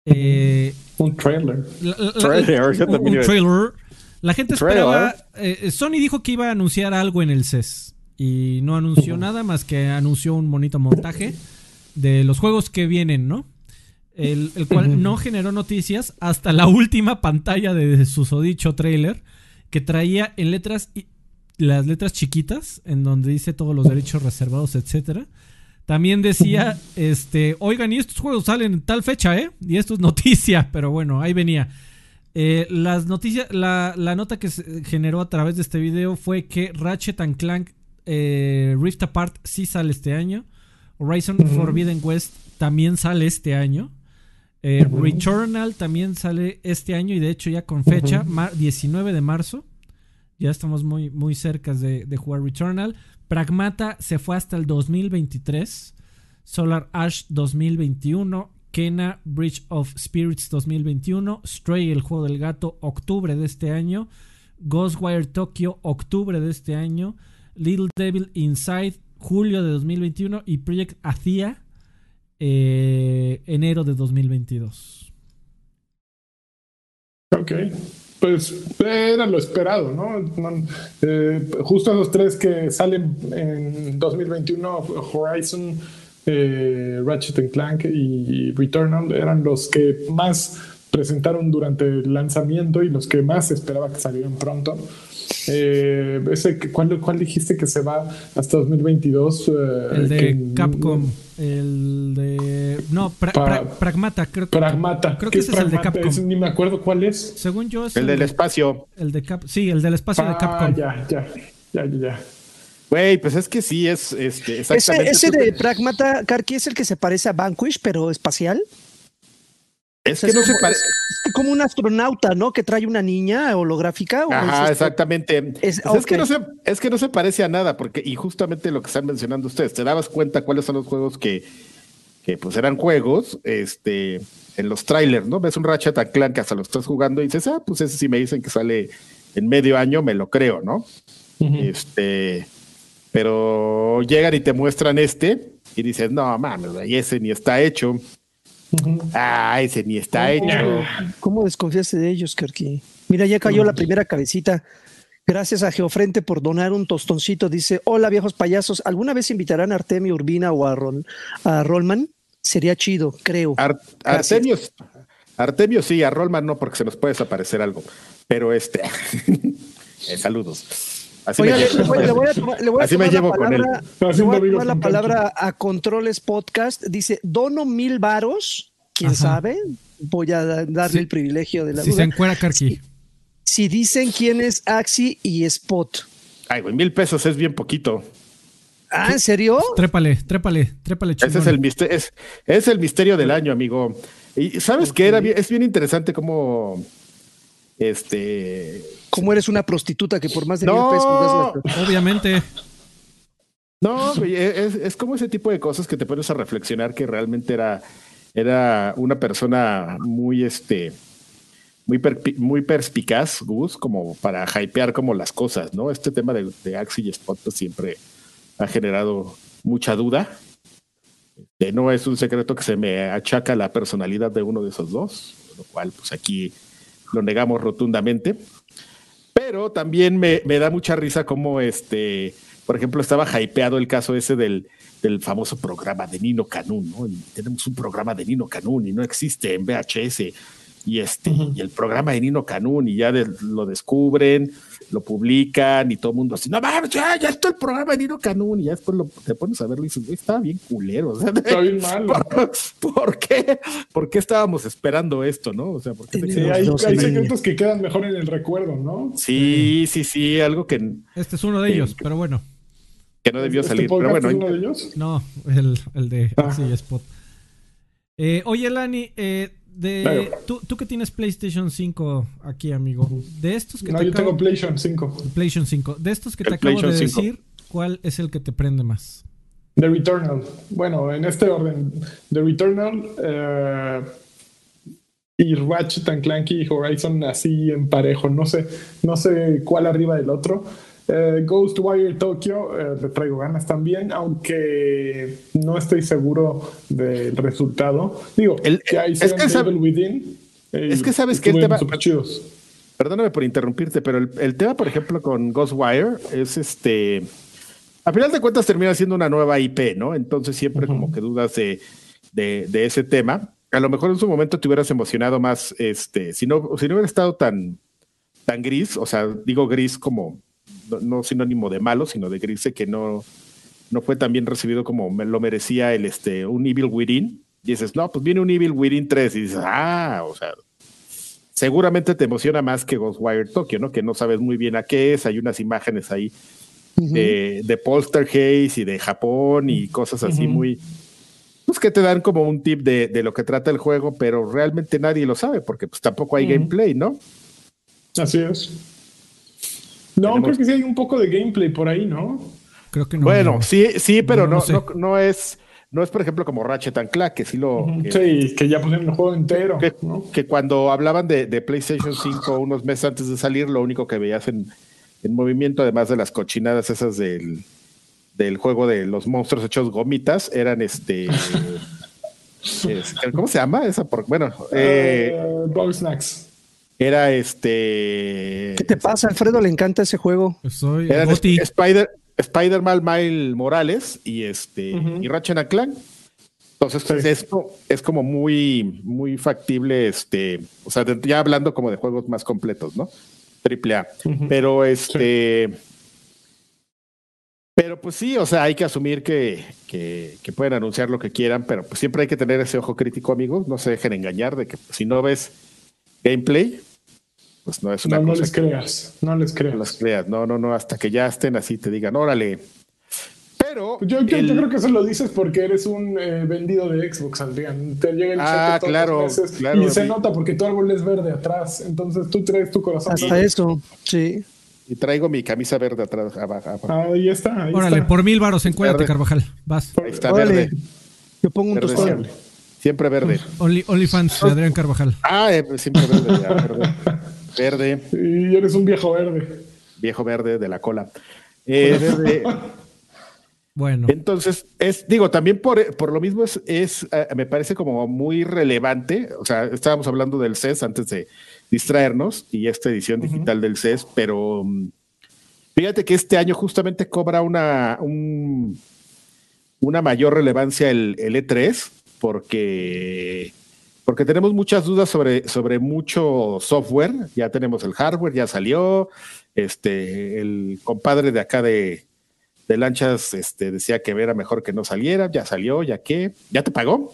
Eh, Un trailer. la- la- la- Trailer, yo un- trailer. La gente Trailer. esperaba. eh, Sony dijo que iba a anunciar algo en el CES. Y no anunció nada más que anunció un bonito montaje de los juegos que vienen, ¿no? El, el cual no generó noticias hasta la última pantalla de su sodicho trailer. Que traía en letras. y- las letras chiquitas. En donde dice todos los derechos reservados, etcétera. También decía, este, oigan, y estos juegos salen en tal fecha, ¿eh? Y esto es noticia, pero bueno, ahí venía. Eh, las noticias, la, la nota que se generó a través de este video fue que Ratchet and Clank eh, Rift Apart sí sale este año. Horizon Forbidden West también sale este año. Eh, Returnal también sale este año y de hecho ya con fecha, mar- 19 de marzo. Ya estamos muy, muy cerca de, jugar Returnal. Pragmata se fue hasta el 2023. Solar Ash 2021. Kena Bridge of Spirits 2021. Stray, el juego del gato, octubre de este año. Ghostwire Tokyo, octubre de este año. Little Devil Inside, julio de 2021. Y Project Athia, eh, enero de 2022. Ok. Pues era lo esperado, ¿no? Eh, justo esos tres que salen en 2021, Horizon, eh, Ratchet Clank y Returnal, eran los que más presentaron durante el lanzamiento y los que más esperaba que salieran pronto. Eh, ese, que- ¿cuál, ¿Cuál dijiste que se va hasta 2022? Eh, El de que- Capcom. El de. No, Pra- Pa- Pra- Pragmata, creo que. Pragmata. Creo ¿Qué que es ese es el de Pragmata? Capcom. Ese ni me acuerdo cuál es. Según yo es El del espacio. el de Cap sí, el del espacio de Ah, Capcom. ya, ya, ya, ya, ya. Güey, pues es que sí, es este, Ese, exactamente. ese de Pragmata, Karki, es el que se parece a Vanquish, pero espacial. Es que no se parece. Es como un astronauta, ¿no? Que trae una niña holográfica. ¿o es Ajá, esto? exactamente. Es- Pues es, que no se, es que no se parece a nada, porque, y justamente lo que están mencionando ustedes, te dabas cuenta cuáles son los juegos que, que pues eran juegos, este, en los trailers, ¿no? Ves un Ratchet Clank que hasta lo estás jugando y dices, ah, pues ese sí me dicen que sale en medio año, me lo creo, ¿no? Este, pero llegan y te muestran este y dices, no mames, güey, ese ni está hecho. Ah, ese ni está hecho. ¿Cómo desconfiaste de ellos, Karki? Mira, ya cayó la primera cabecita. Gracias a Geofrente por donar un tostoncito. Dice: Hola, viejos payasos. ¿Alguna vez invitarán a Artemio Urbina o a, Rol- a Rollman? Sería chido, creo. Ar- Gracias. Artemio, Artemio sí, a Rollman no, porque se nos puede desaparecer algo. Pero este, eh, saludos. Así Oiga, me le, llevo, le voy, le voy a tomar, le voy a Así me tomar la llevo con él. palabra, No, le haciendo voy a tomar la palabra a Controles Podcast. Dice, dono mil varos. ¿Quién Ajá. sabe? Voy a da- darle Sí. el privilegio de la Si se duda. encuera Karki. Si dicen quién es Axi y Spot. Ay, güey, mil pesos es bien poquito. Ah, ¿en serio? Trépale, trépale, trépale, Ese es chingón. el misterio, es, es el misterio del año, amigo. Y sabes que era bien- es bien interesante cómo este Como eres una prostituta que por más de No. mil pesos das la- Obviamente. No, güey, es, es como ese tipo de cosas que te pones a reflexionar que realmente era, era una persona muy, este, muy, perpi- muy perspicaz, Gus, como para hypear como las cosas, ¿no? Este tema de, de Axie y Spot pues, siempre ha generado mucha duda. Este, no es un secreto que se me achaca la personalidad de uno de esos dos, lo cual pues aquí lo negamos rotundamente. Pero también me, me da mucha risa como este, por ejemplo, estaba hypeado el caso ese del, del famoso programa de Nino Canún, ¿no? Y tenemos un programa de Nino Canún y no existe en VHS. Y este, y el programa de Nino Canún, y ya de- lo descubren, lo publican, y todo el mundo así, no mames, ya, ya está el programa de Nino Canún, y ya después lo, te pones a verlo y dices, güey, estaba bien culero. o sea, Está bien malo. ¿Por, por qué? ¿Por qué estábamos esperando esto, no? O sea, ¿por qué te Sí, hay, hay secretos que quedan mejor en el recuerdo, ¿no? Sí, sí, sí, algo que, Este es uno de ellos, pero bueno. que no debió ¿Este salir. Pero bueno, es uno de ellos? No, el, el de Ah. Spot. Eh, oye, Lani, eh, de, Claro. tú, tú que tienes PlayStation 5 aquí, amigo. De estos que No, te yo acabo- tengo PlayStation 5. PlayStation 5. De estos que te acabo de PlayStation 5. decir, ¿cuál es el que te prende más? The Returnal. Bueno, en este orden. The Returnal eh, y Ratchet and Clanky y Horizon así en parejo. No sé, no sé cuál arriba del otro. Eh, Ghostwire Tokyo eh, le traigo ganas también, aunque no estoy seguro del resultado. Digo, El- que hay es que sabe- Within. eh, es que sabes que el tema-. Perdóname por interrumpirte, pero el, el tema, por ejemplo, con Ghostwire es este. A final de cuentas termina siendo una nueva IP, ¿no? Entonces siempre como que dudas de, de, de ese tema. A lo mejor en su momento te hubieras emocionado más, este, si no, si no hubiera estado tan, tan gris, o sea, digo gris como no, no sinónimo de malo, sino de gris, de que no, no fue tan bien recibido como me lo merecía el este, un Evil Within. Y dices, no, pues viene un Evil Within 3 y dices, ah, o sea, seguramente te emociona más que Ghostwire Tokyo, ¿no? Que no sabes muy bien a qué es, hay unas imágenes ahí Ujú. de, de Poltergeist y de Japón y cosas así muy, pues que te dan como un tip de, de lo que trata el juego, pero realmente nadie lo sabe porque pues tampoco hay gameplay, ¿no? Así es. No, Tenemos- creo que sí hay un poco de gameplay por ahí, ¿no? Creo que no. bueno, no. sí, sí, pero No, no, no sé. no, no es, no es por ejemplo como Ratchet and Clank, que sí lo, que, Sí, que ya pusieron el juego entero, que, ¿no? que cuando hablaban de, de PlayStation 5 unos meses antes de salir, lo único que veías en, en movimiento, además de las cochinadas esas del, del juego de los monstruos hechos gomitas, eran este. es- ¿Cómo se llama? Esa por, bueno, eh, Eh, Snacks. Era este. ¿Qué te pasa, Alfredo? Le encanta ese juego. Soy Eran Spider, Spider-Man Miles Morales y este Ujú. y Ratchet and Clank. Entonces, pues, Sí. esto es como muy, muy factible, este, o sea, de- ya hablando como de juegos más completos, ¿no? Triple A. Pero este. Pero pues sí, o sea, hay que asumir que, que, que pueden anunciar lo que quieran, pero pues siempre hay que tener ese ojo crítico, amigos. No se dejen engañar de que pues, si no ves gameplay, pues no es una No, les que creas, no les no las creas. creas. No, no, no, hasta que ya estén así te digan, órale. Pero Yo, yo- el- yo creo que eso lo dices porque eres un eh, vendido de Xbox, Adrián. Te llega el cheque Ah, todos claro, los meses claro, y se sí. nota porque tu árbol es verde atrás. Entonces tú traes tu corazón. Hasta eso, sí. y traigo mi camisa verde atrás, abajo. abajo. Ahí está, ahí Órale, está. por mil varos, encuérdate, Verde. Carvajal. Vas. Ahí está, Órale. verde. Yo pongo un Verde tostón. siempre. Siempre verde. Only, OnlyFans de Adrián Carvajal. Ah, eh, siempre verde, ya, verde. Verde, Y eres un viejo verde. viejo verde de la cola. Eh, verde. Bueno, Entonces, es, digo, también por, por lo mismo es, es eh, me parece como muy relevante. O sea, estábamos hablando del CES antes de distraernos y esta edición digital del CES, pero mm, fíjate que este año justamente cobra una, un- una mayor relevancia el, el E3 porque, porque tenemos muchas dudas sobre, sobre mucho software. Ya tenemos el hardware, ya salió. Este, el compadre de acá de, de lanchas este, decía que era mejor que no saliera, ya salió, ya que, ya te pagó,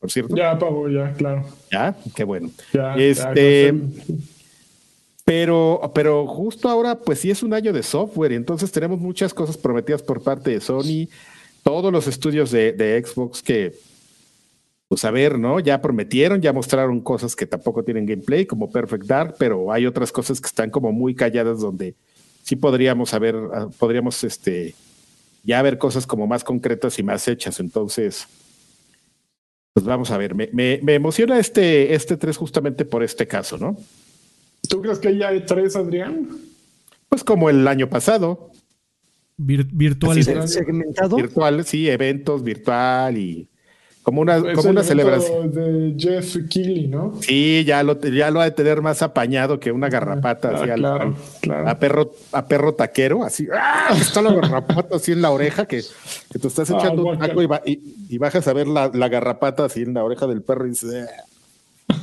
por cierto. Ya, pavo, ya, claro. Ya, qué bueno. Ya, Este, ya, Pero, pero justo ahora, pues sí es un año de software, y entonces tenemos muchas cosas prometidas por parte de Sony, todos los estudios de, de Xbox que, pues a ver, ¿no? Ya prometieron, ya mostraron cosas que tampoco tienen gameplay, como Perfect Dark, pero hay otras cosas que están como muy calladas donde sí podríamos saber, ah, podríamos este, ya ver cosas como más concretas y más hechas. Entonces, pues vamos a ver, me, me, me emociona este, este 3 justamente por este caso, ¿no? ¿Tú crees que ya hay tres, Adrián? Pues como el año pasado, vir- virtual. Segmentado. virtual, sí, eventos virtual y como una, Es como el una celebración. De Jeff Keighley, ¿no? Sí, ya lo, ya lo ha de tener más apañado que una garrapata, Ah, así al- claro, al- claro. a perro, a perro taquero, así, ¡ah! está la garrapata así en la oreja, que, que te estás Ah, echando un taco y, ba- y- y bajas a ver la, la garrapata así en la oreja del perro y dices, "Ah",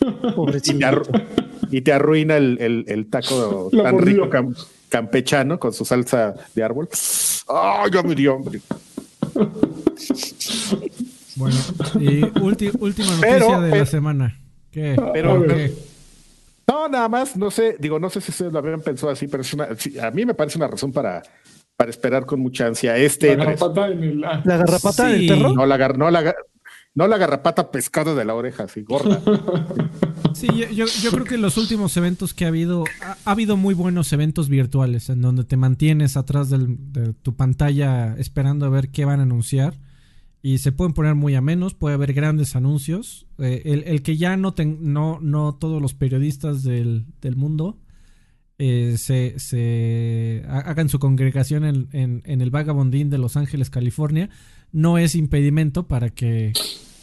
y te, arru- y te arruina el, el- el taco La tan mordió. rico cam- campechano con su salsa de árbol. ¡Ah, ya me dio hambre! Bueno, y ulti- última noticia Pero- de pero- la semana. ¿Qué? pero- ¿Qué? No, nada más, no sé, digo, no sé si ustedes lo habían pensado así, pero es una, sí, a mí me parece una razón para, para esperar con mucha ansia este. La E3. garrapata en el. La garrapata Sí. del perro. No la, gar- no, la, no la garrapata pescada de la oreja, así, gorda. Sí, yo, yo, creo que los últimos eventos que ha habido, ha, habido muy buenos eventos virtuales en donde te mantienes atrás de tu pantalla esperando a ver qué van a anunciar y se pueden poner muy a menos, puede haber grandes anuncios. Eh, el, que ya no, no, no todos los periodistas del, mundo eh, se, se, hagan su congregación en, en, en, el Vagabondín de Los Ángeles, California, no es impedimento para que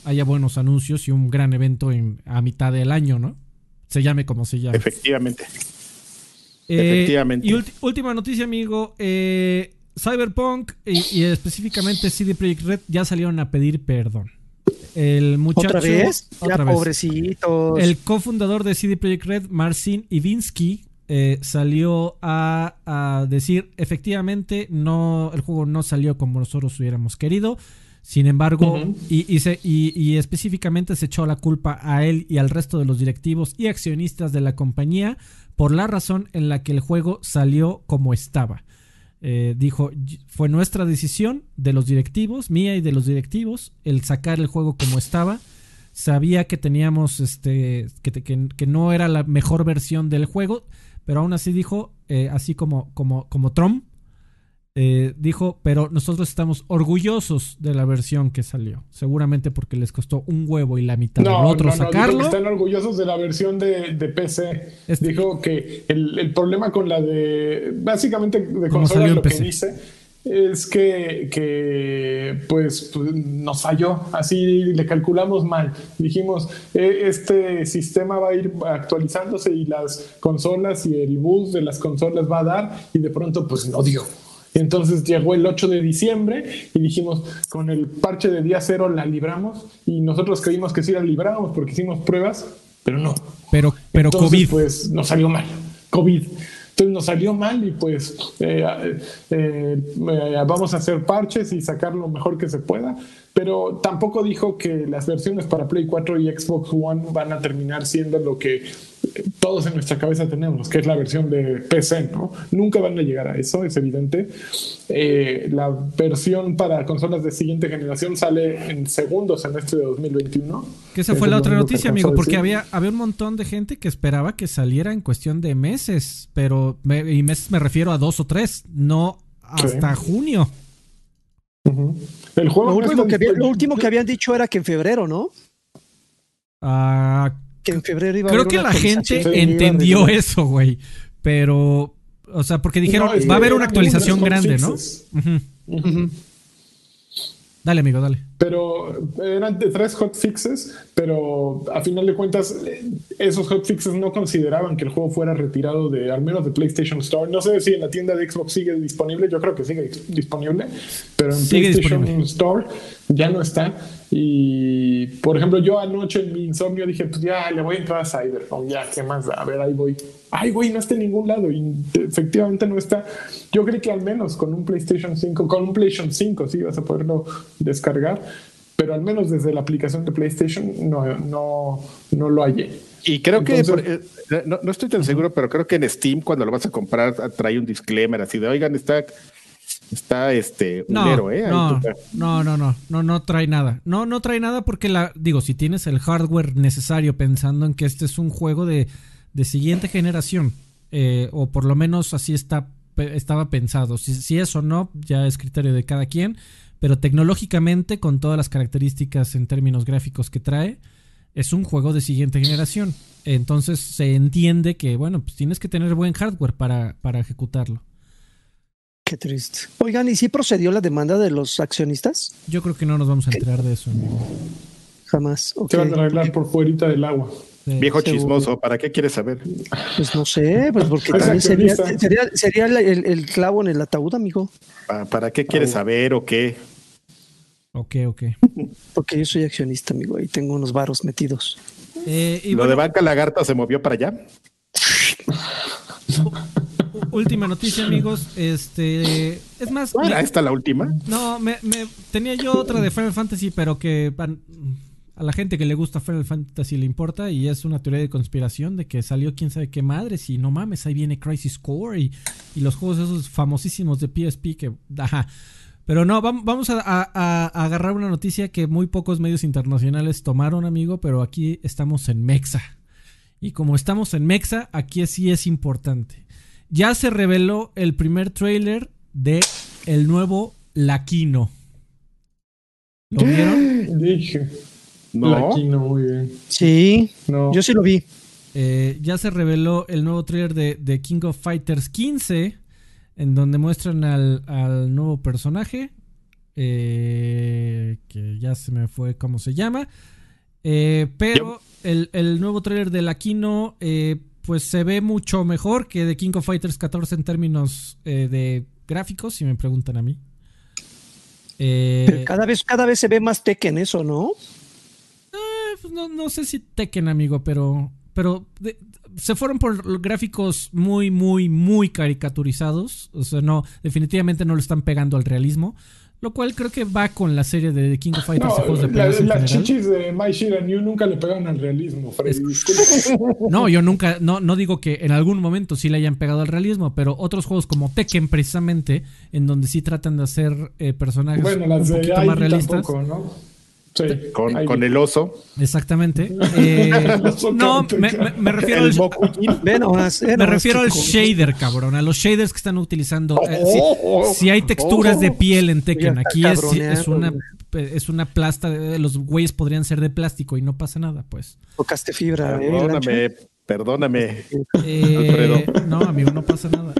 haya buenos anuncios y un gran evento a mitad del año, ¿no? Se llame como se llame. Efectivamente. Eh, Efectivamente. Y última noticia, amigo. Eh, Cyberpunk y, específicamente CD Projekt Red ya salieron a pedir perdón. El muchacho. ¿Otra vez? ya, pobrecitos. El cofundador de CD Projekt Red, Marcin Ivinsky, eh, salió a, a, decir: efectivamente, no, el juego no salió como nosotros hubiéramos querido. Sin embargo, y, y, específicamente se echó la culpa a él y al resto de los directivos y accionistas de la compañía por la razón en la que el juego salió como estaba. Eh, dijo, fue nuestra decisión de los directivos, mía y de los directivos, el sacar el juego como estaba. Sabía que teníamos, este, que, que, no era la mejor versión del juego, pero aún así dijo, eh, así como, como, como Trump, eh, dijo, pero nosotros estamos orgullosos de la versión que salió. Seguramente porque les costó un huevo y la mitad del otro no, sacarlo. están orgullosos de la versión de, PC. Este- dijo que el, problema con la de. Básicamente, de consola lo que dice es que, que pues, pues, nos falló, así le calculamos mal. Dijimos, e, este sistema va a ir actualizándose y las consolas y el bus de las consolas va a dar y de pronto pues no dio. Entonces llegó el 8 de diciembre y dijimos, con el parche de día cero la libramos y nosotros creímos que sí la libramos porque hicimos pruebas, pero no. Pero, pero COVID. Pues nos salió mal. COVID. Entonces nos salió mal y pues eh, eh, eh, vamos a hacer parches y sacar lo mejor que se pueda. Pero tampoco dijo que las versiones para Play 4 y Xbox One van a terminar siendo lo que todos en nuestra cabeza tenemos, que es la versión de PC, ¿no? Nunca van a llegar a eso, es evidente. Eh, la versión para consolas de siguiente generación sale en segundo semestre de 2021. Que esa fue la otra noticia, amigo, porque había, había un montón de gente que esperaba que saliera en cuestión de meses, pero y meses me refiero a dos o tres, no hasta junio. El juego lo, último que lo último que habían dicho era que en febrero, ¿no? Ah, que en febrero iba Creo a haber que la gente entendió eso, güey. Pero, o sea, porque dijeron, va a haber una actualización grande, ¿no? Dale, amigo, dale. Pero eran de tres hotfixes, pero a final de cuentas, esos hotfixes no consideraban que el juego fuera retirado de al menos de PlayStation Store. No sé si en la tienda de Xbox sigue disponible, yo creo que sigue disponible, pero en PlayStation Store ya no está. Y por ejemplo, yo anoche en mi insomnio dije, pues ya le voy a entrar a Cyberpunk, ya, ¿qué más? A ver, ahí voy. Ay, güey, no está en ningún lado. Y efectivamente no está. Yo creí que al menos con un PlayStation 5, con un PlayStation 5 sí vas a poderlo descargar, pero al menos desde la aplicación de PlayStation no, no, no lo hallé. Y creo que, eh, no, no, estoy tan seguro, pero creo que en Steam cuando lo vas a comprar trae un disclaimer así de, oigan, está Está este no, ¿eh? No, no, no, no, no, no trae nada. No, no trae nada porque la, digo, si tienes el hardware necesario pensando en que este es un juego de, de siguiente generación, eh, o por lo menos así está, estaba pensado. Si, si es o no, ya es criterio de cada quien, pero tecnológicamente, con todas las características en términos gráficos que trae, es un juego de siguiente generación. Entonces se entiende que, bueno, pues tienes que tener buen hardware para, para ejecutarlo. Qué triste. Oigan, ¿y si procedió la demanda de los accionistas? Yo creo que no nos vamos a enterar de eso. Jamás. Se van a arreglar por fuera del agua. Viejo chismoso, ¿para qué quieres saber? Pues no sé, pues porque también sería, sería, el, clavo en el ataúd, amigo. ¿Para, qué quieres saber o qué? Ok, ok. Porque yo soy accionista, amigo, y tengo unos varos metidos. Eh, y ¿Lo de Banca Lagarta se movió para allá? última noticia, amigos. Este, es más. Bueno, ¿Esta la última? No, me, tenía yo otra de Final Fantasy, pero que a la gente que le gusta Final Fantasy le importa y es una teoría de conspiración de que salió quién sabe qué madres y no mames, ahí viene Crisis Core y, los juegos esos famosísimos de PSP que... Ajá. Pero no, vamos a, a, agarrar una noticia que muy pocos medios internacionales tomaron, amigo, pero aquí estamos en Mexa. Y como estamos en Mexa, aquí sí es importante. Ya se reveló el primer trailer de el nuevo Laquino. ¿Lo vieron? No. Laquino, muy bien. Sí, No. yo sí lo vi. Eh, ya se reveló el nuevo trailer de, de King of Fighters 15, en donde muestran al, al nuevo personaje, eh, que ya se me fue cómo se llama. Eh, pero el, el nuevo trailer de Laquino, eh, pues se ve mucho mejor que de King of Fighters 14 en términos eh, de gráficos, si me preguntan a mí. Eh, Pero cada vez, cada vez se ve más Tekken eso, ¿no? Pues no, no sé si Tekken, amigo, pero. Pero de- se fueron por gráficos muy, muy, muy caricaturizados. O sea, no, definitivamente no lo están pegando al realismo. Lo cual creo que va con la serie de King of Fighters y No, juegos de la- peleas en las general. chichis de My Shiran nunca le pegaron al realismo, Freddy. No, yo nunca, no, no digo que en algún momento sí le hayan pegado al realismo, pero otros juegos como Tekken, precisamente, en donde sí tratan de hacer eh, personajes bueno, las un de poquito más realistas. tampoco, ¿no? Sí, Con, con el oso. Exactamente. Eh, no, me, me- me refiero El al, Me refiero al shader, cabrón, a los shaders que están utilizando. Eh, Oh, si, si hay texturas de piel en Tekken, aquí es, es una es una plasta, de- los güeyes podrían ser de plástico y no pasa nada, pues. Tocaste fibra, ¿eh? Perdóname, perdóname. Eh, no, amigo, no pasa nada.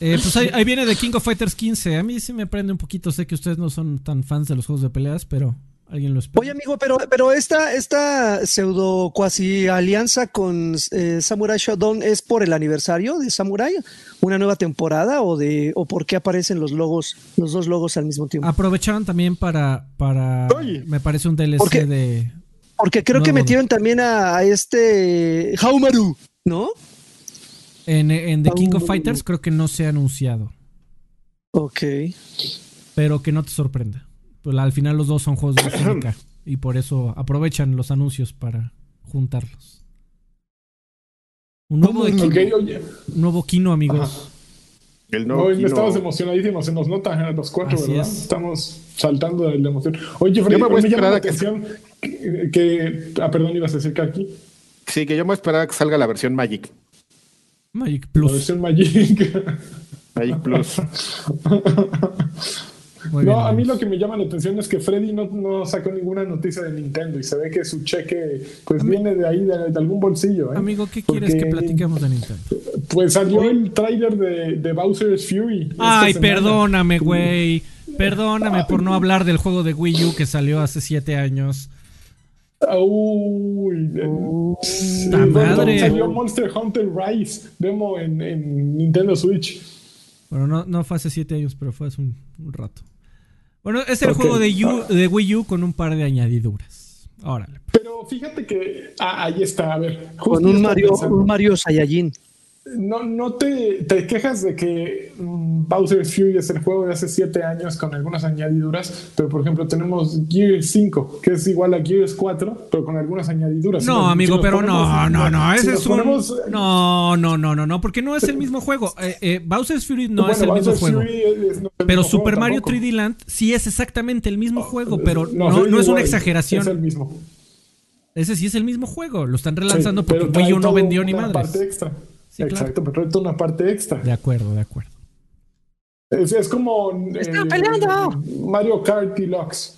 Eh, pues ahí, ahí viene de King of Fighters 15. A mí sí me prende un poquito. Sé que ustedes no son tan fans de los juegos de peleas, pero alguien lo espera. Oye, amigo, pero, pero esta, esta pseudo cuasi alianza con eh, Samurai Shodown es por el aniversario de Samurai, una nueva temporada o de o por qué aparecen los logos, los dos logos al mismo tiempo. Aprovecharon también para, para Oye. me parece un DLC ¿Por qué? de... Porque creo que metieron también a, a este Haumaru, ¿no? En, en The King of. Fighters creo que no se ha anunciado. Ok. pero que no te sorprenda. Pues, al final los dos son juegos de SNK y por eso aprovechan los anuncios para juntarlos. Un nuevo, de Kino, oye. un nuevo Kino, amigos. Ajá. El nuevo Hoy Kino. estamos emocionadísimos, se nos nota a los cuatro, Así ¿verdad? es. Estamos saltando de la emoción. Oye, Freddy, Yo me voy a me llama esperar la a que- atención que, que- Ah, perdón, ibas a decir que aquí. Sí, que yo me voy a esperar a que salga la versión Magic. Magic La Plus. versión Magic. Magic Plus. Muy no, bien, a mí lo que me llama la atención es que Freddy no, no sacó ninguna noticia de Nintendo y se ve que su cheque pues viene de ahí, de, de algún bolsillo. ¿eh? Amigo, ¿qué quieres que platiquemos de Nintendo? Pues salió el tráiler de, de Bowser's Fury. Ay, perdóname, güey. Perdóname por no hablar del juego de Wii U que salió hace siete años. Uy, sí, ¡Ta bueno, madre! Salió Monster Hunter Rise demo en, en Nintendo Switch. Bueno, no, no fue hace siete años, pero fue hace un, un rato. Bueno, es el juego de, U- de Wii U con un par de añadiduras. Órale. Pero fíjate que ah, ahí está, a ver. justo Con un Mario, pensando. un Mario Saiyajin. No, no te, te quejas de que mm, Bowser's Fury es el juego de hace 7 años con algunas añadiduras, pero por ejemplo tenemos Gears 5, que es igual a Gears 4, pero con algunas añadiduras. No, Si amigo, si pero no, ponemos- no, no, si ese es un... No, no, no, no, no, porque no es el mismo juego. Eh, eh, Bowser's Fury no bueno, es el mismo Bowser's juego. Fury es- es- no es el Pero mismo Super juego Mario tampoco. 3D Land sí es exactamente el mismo juego, pero no, no es una exageración. Es el mismo. Ese sí es el mismo juego. Lo están relanzando Sí, porque Wii U no vendió ni una Sí, claro. Exacto, pero trae toda una parte extra. De acuerdo, de acuerdo. Es, es como ¡Están eh, peleando! Mario Kart Deluxe.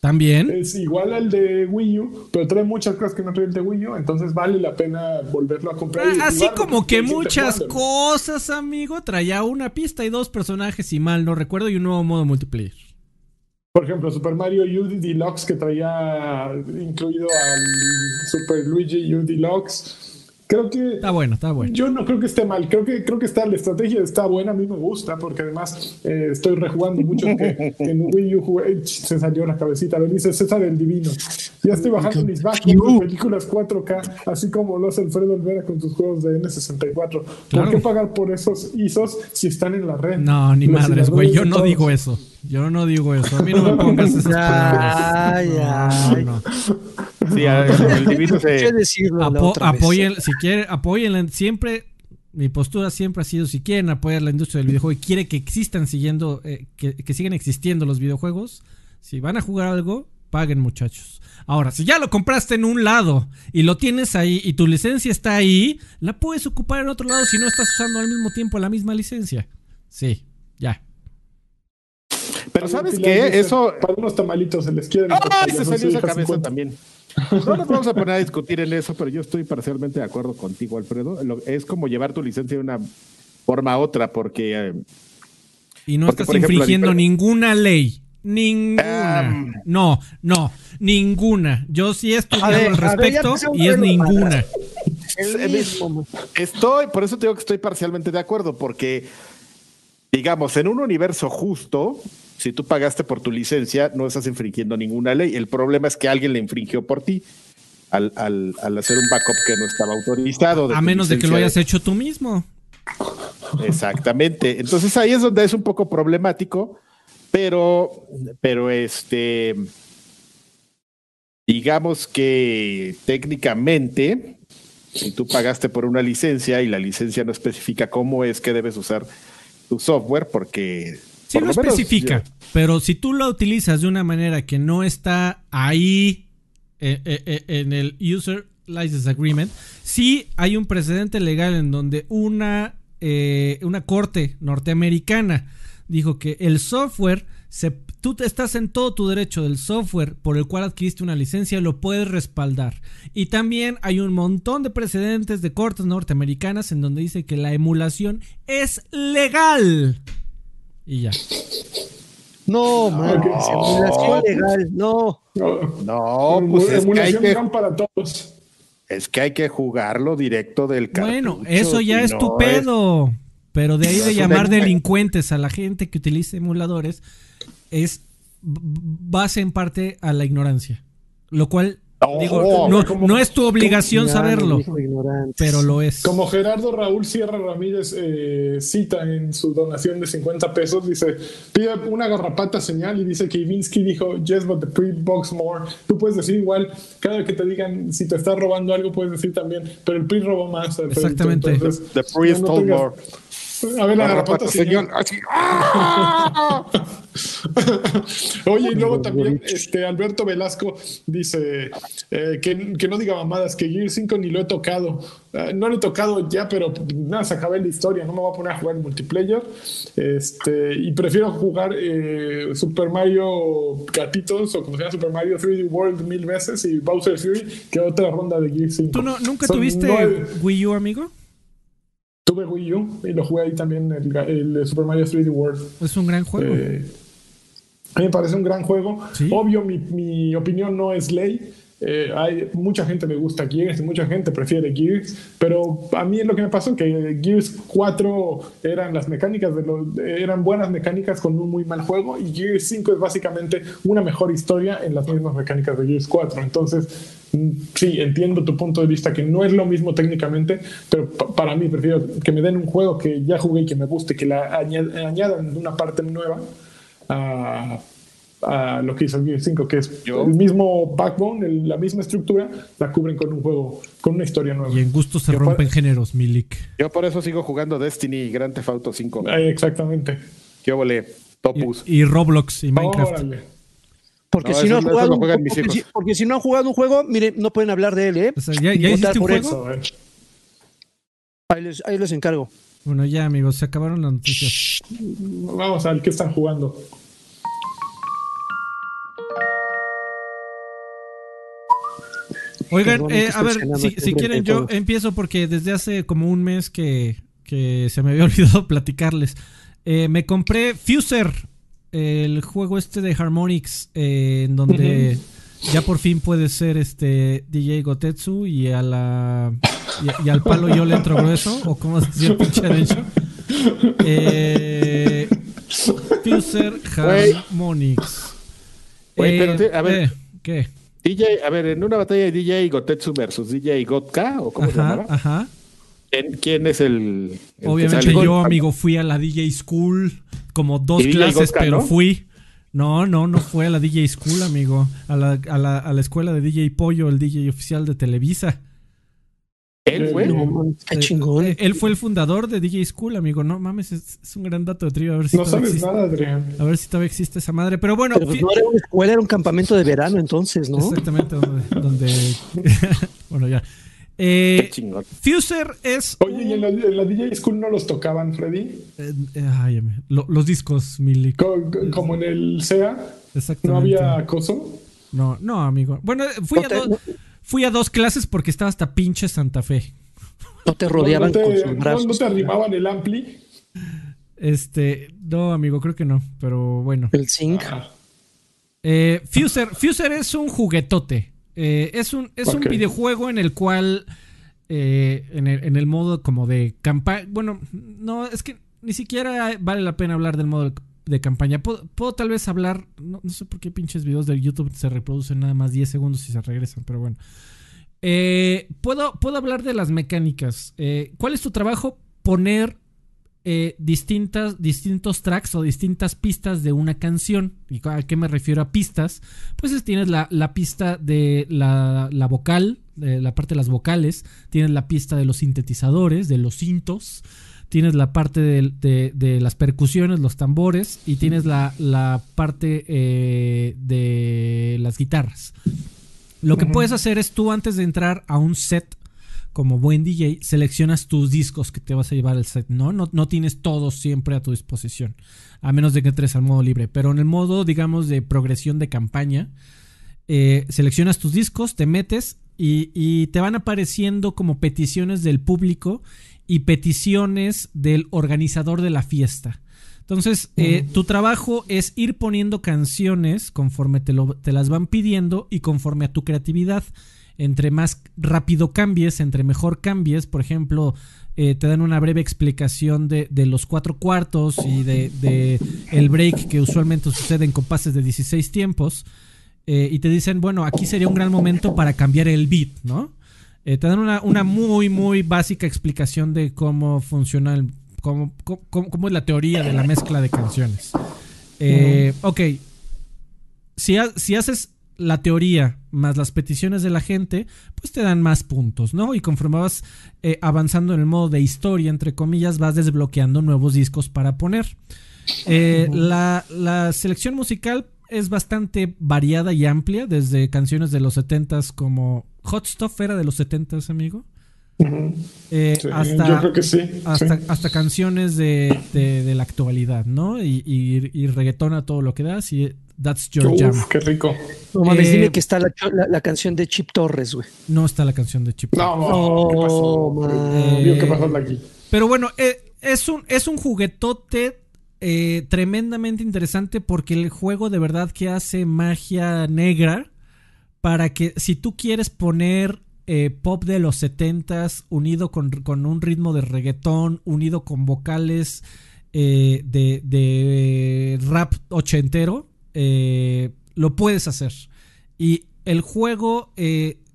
También. Es igual al de Wii U, pero trae muchas cosas que no trae el de Wii U, entonces vale la pena volverlo a comprar. y Ah, Así jugarlo, como que muchas cosas, amigo. Traía una pista y dos personajes, si mal no recuerdo, y un nuevo modo multiplayer. Por ejemplo, Super Mario U Deluxe que traía incluido al Super Luigi U Deluxe. Creo que Está bueno, está bueno. Yo no creo que esté mal, creo que creo que está, la estrategia está buena, a mí me gusta, porque además eh, estoy rejugando mucho que, que en Wii U jugué- se salió la cabecita, dice César el Divino. Ya estoy bajando mis bajos de películas 4K, así como lo hace Alfredo Olvera con tus juegos de N64. ¿Por Claro. qué pagar por esos ISOs si están en la red? No, ni Los madres, güey. Yo no todos. digo eso. Yo no digo eso. A mí no me pongas esas palabras. Ay, ay. No, no. Sí, a- el divino ¿Qué se. decirlo la Apo- otra vez? apoyen, si quieren, apóyenla. Siempre, mi postura siempre ha sido, si quieren apoyar la industria del videojuego y quiere que existan siguiendo, eh, que, que sigan existiendo los videojuegos, si van a jugar algo, Paguen, muchachos. Ahora, si ya lo compraste en un lado y lo tienes ahí y tu licencia está ahí, la puedes ocupar en otro lado si no estás usando al mismo tiempo la misma licencia. Sí, ya. Pero ¿sabes qué? Eso... Para unos tamalitos se les quiere... ¡Ah! Se salió esa cabeza también. No nos vamos a poner a discutir en eso, pero yo estoy parcialmente de acuerdo contigo, Alfredo. es como llevar tu licencia de una forma a otra, porque... Eh, y no estás infringiendo ninguna ley. Ninguna. no, no, ninguna. Yo sí he estudiado al respecto y es ninguna. Estoy, por eso tengo que estoy parcialmente de acuerdo, porque, digamos, en un universo justo, si tú pagaste por tu licencia, no estás infringiendo ninguna ley. El problema es que alguien le infringió por ti al, hacer un backup que no estaba autorizado. A menos de que lo hayas hecho tú mismo. Exactamente. Entonces ahí es donde es un poco problemático, pero, pero este, digamos que técnicamente, si tú pagaste por una licencia y la licencia no especifica cómo es que debes usar tu software, porque... Sí lo, especifica, pero si tú lo utilizas de una manera que no está ahí eh, eh, eh, en el User License Agreement, sí hay un precedente legal en donde una eh, una corte norteamericana dijo que el software, se, tú estás en todo tu derecho del software por el cual adquiriste una licencia, lo puedes respaldar. Y también hay un montón de precedentes de cortes norteamericanas en donde dice que la emulación es legal. Y ya. No, man, emulación legal, no. No, pues emulación es para todos. Es que hay que jugarlo directo del cartucho. Bueno, eso ya es tu pedo. Pero de ahí de llamar delincuentes a la gente que utiliza emuladores es base en parte a la ignorancia. Lo cual Digo, no, es tu obligación saberlo, pero lo es. Como Gerardo Raúl Sierra Ramírez eh, cita en su donación de 50 pesos, dice, pide una garrapata señal y dice que Ivinsky dijo, yes, but the pre box more. Tú puedes decir igual, cada vez que te digan si te estás robando algo, puedes decir también, pero el pre robó más. Exactamente. the pre stole more. A ver, la garrapata señal. ¡ah! Oye, y luego también este, Alberto Velasco dice eh, que, que, no diga mamadas, que Gear 5 ni lo he tocado. Uh, no lo he tocado ya, pero nada, se acabé la historia. No me voy a poner a jugar en multiplayer. Este, y prefiero jugar eh, Super Mario Gatitos o como se llama Super Mario 3D World mil veces y Bowser Fury que otra ronda de Gear 5. ¿Tú no, nunca tuviste Wii U, amigo? Tuve Wii U y lo jugué ahí también, el, Super Mario 3D World. Es un gran juego. Eh, a mí me parece un gran juego. Obvio, mi, mi, opinión no es ley. Eh, hay mucha gente me gusta Gears, mucha gente prefiere Gears, pero a mí lo que me pasó que Gears 4 eran las mecánicas de los, eran buenas mecánicas con un muy mal juego y Gears 5 es básicamente una mejor historia en las mismas mecánicas de Gears 4. Entonces, mm, sí, entiendo tu punto de vista que no es lo mismo técnicamente, pero para mí prefiero que me den un juego que ya jugué y que me guste, que la añadan una parte nueva a a lo que hizo Gear 5, que es el mismo backbone, la misma estructura, la cubren con un juego, con una historia nueva. Y en gusto se rompen géneros, Milik. Yo por eso sigo jugando Destiny y Grand Theft Auto 5. exactamente. Qué volé, Topus. Y, Roblox y Minecraft. Porque, si no han jugado un, porque, si, no han jugado un juego, miren, no pueden hablar de él, ¿eh? ¿Ya, hiciste un juego? ahí, les, ahí les encargo. Bueno, ya, amigos, se acabaron las noticias. Vamos a ver qué están jugando. Oigan, eh, a ver, si, quieren, yo empiezo porque desde hace como un mes que, se me había olvidado platicarles. Eh, me compré Fuser, el juego este de Harmonix, eh, en donde ya por fin puede ser este DJ Gotetsu y a la y, al palo yo le entro grueso, o como se dice pinche derecho. Fuser Harmonix. a ver. ¿Qué? DJ, a ver, en una batalla de DJ Gotetsu versus DJ Gotka, o cómo se llama. Ajá. ¿Quién, es el, Obviamente yo, amigo, fui a la DJ School como dos clases, pero fui. No, no, no fue a la DJ School, amigo. A la, a, la, a la escuela de DJ Pollo, el DJ oficial de Televisa. Él fue. No, qué Eh, chingón. eh, él fue el fundador de DJ School, amigo. No mames, es, es un gran dato de trivia. A ver si No todavía sabes existe. nada, Adrián. A ver si todavía existe esa madre. Pero bueno, Pero pues no era una escuela, era un campamento de verano entonces, ¿no? exactamente donde. donde- bueno, ya. Qué Eh, chingón. Fuser es. Oye, ¿y en la, en la DJ School no los tocaban, Freddy? eh, eh, ay, lo- los discos, Mili. Co- co- como en el SEA, no Exactamente. había acoso. No, no, amigo. Bueno, fui, No a dos- no- fui a dos clases porque estaba hasta pinche Santa Fe. No te rodeaban no con te, sus no- brazos. no te arrimaban el ampli. Este, no, amigo, creo que no. Pero bueno. El zinc. Eh, Fuser, Fuser es un juguetote. Eh, es un, es un videojuego en el cual, eh, en, el, en el modo como de campaña, bueno, no, es que ni siquiera vale la pena hablar del modo de campaña. Puedo, tal vez hablar, no, sé por qué pinches videos de YouTube se reproducen nada más 10 segundos y se regresan, pero bueno. Eh, puedo, puedo hablar de las mecánicas. Eh, ¿Cuál es tu trabajo? Poner eh, distintas, distintos tracks o distintas pistas de una canción. ¿Y a qué me refiero a pistas? Pues es- tienes la, la pista de la, la vocal, la parte de las vocales, tienes la pista de los sintetizadores, de los cintos, tienes la parte de, de- de las percusiones, los tambores, y tienes la, la parte eh, de las guitarras. Lo que puedes hacer es tú antes de entrar a un set como buen DJ, seleccionas tus discos que te vas a llevar al set, ¿no? No, no tienes todos siempre a tu disposición, a menos de que entres al modo libre. Pero en el modo, digamos, de progresión de campaña, eh, seleccionas tus discos, te metes y, y te van apareciendo como peticiones del público y peticiones del organizador de la fiesta. Entonces, eh, tu trabajo es ir poniendo canciones conforme te, lo- te las van pidiendo y conforme a tu creatividad. Entre más rápido cambies, entre mejor cambies, por ejemplo, eh, te dan una breve explicación de, de los cuatro cuartos y de, de el break que usualmente sucede en compases de 16 tiempos. eh, y te dicen, bueno, aquí sería un gran momento para cambiar el beat, ¿no? Eh, te dan una, una muy, muy básica explicación de cómo funciona el. Cómo, cómo- cómo es la teoría de la mezcla de canciones. Eh, Ok. Si, ha- si haces la teoría más las peticiones de la gente, pues te dan más puntos, ¿no? Y conforme vas eh, avanzando en el modo de historia, entre comillas, vas desbloqueando nuevos discos para poner. Eh, la, la selección musical es bastante variada y amplia, desde canciones de los 70s como Hot Stuff era de los 70s, amigo. Eh, Sí, hasta, yo creo que sí. hasta, sí. hasta canciones de, de- de la actualidad, ¿no? Y, y, y reggaetón a todo lo que das y That's Your Jam. Qué rico. No mames, Eh, dime que está la, la- la canción de Chip Torres, güey. No está la canción de Chip. No, No, ¿qué pasó? ¿qué pasó aquí? Pero bueno, eh, es, un, es un juguetote eh, tremendamente interesante porque el juego de verdad que hace magia negra para que si tú quieres poner eh, pop de los 70s unido con, con un ritmo de reggaetón, unido con vocales eh, de, de rap ochentero, eh, lo puedes hacer. Y el juego,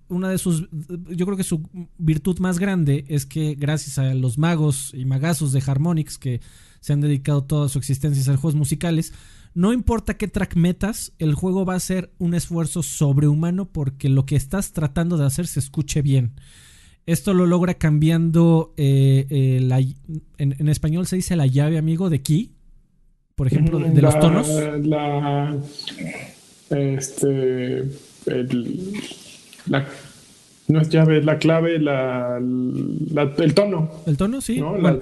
una de sus, yo creo que su virtud más grande es que gracias a los magos y magazos de Harmonix que se han dedicado toda su existencia a hacer juegos musicales, no importa qué track metas, el juego va a ser un esfuerzo sobrehumano porque lo que estás tratando de hacer se escuche bien. Esto lo logra cambiando, eh, eh, la- en, en español se dice la llave, amigo, de key, por ejemplo, de, de los tonos. La. Este. el- la, no es llave, es la clave, la, la- el tono. ¿El tono? Sí. ¿no? Bueno,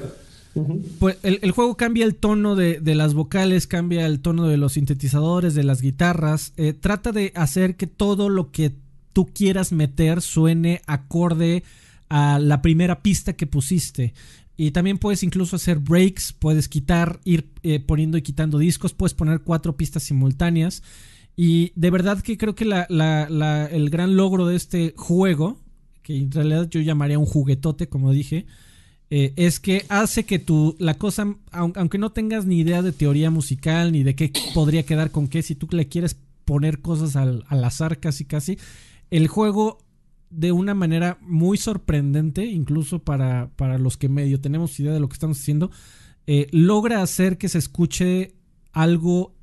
Pues el, el juego cambia el tono de, de las vocales, cambia el tono de los sintetizadores, de las guitarras. eh, trata de hacer que todo lo que tú quieras meter suene acorde a la primera pista que pusiste. Y también puedes incluso hacer breaks, puedes quitar, ir eh, poniendo y quitando discos, puedes poner cuatro pistas simultáneas. Y de verdad que creo que la- la- el gran logro de este juego, que en realidad yo llamaría un juguetote, como dije, eh, es que hace que tu la cosa, aun- aunque no tengas ni idea de teoría musical ni de qué podría quedar con qué, si tú le quieres poner cosas al, al azar casi casi, el juego de una manera muy sorprendente, incluso para, para los que medio tenemos idea de lo que estamos haciendo, eh, logra hacer que se escuche algo,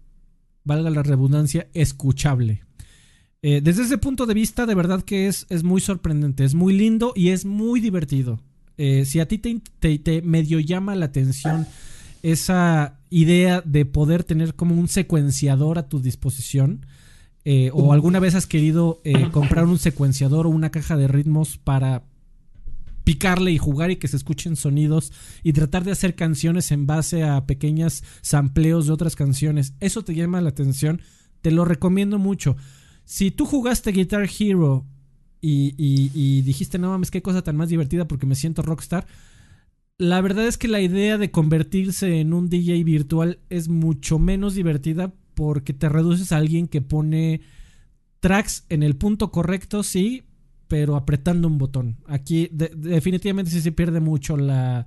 valga la redundancia, escuchable. Eh, desde ese punto de vista, de verdad que es, es muy sorprendente, es muy lindo y es muy divertido. Eh, si a ti te, te, medio llama la atención esa idea de poder tener como un secuenciador a tu disposición, eh, o alguna vez has querido comprar un secuenciador o una caja de ritmos para picarle y jugar y que se escuchen sonidos y tratar de hacer canciones en base a pequeños sampleos de otras canciones, eso te llama la atención, te lo recomiendo mucho. Si tú jugaste Guitar Hero y, dijiste, no mames, qué cosa tan más divertida porque me siento rockstar, la verdad es que la idea de convertirse en un DJ virtual es mucho menos divertida porque te reduces a alguien que pone tracks en el punto correcto, sí, pero apretando un botón. Aquí definitivamente sí se pierde mucho la,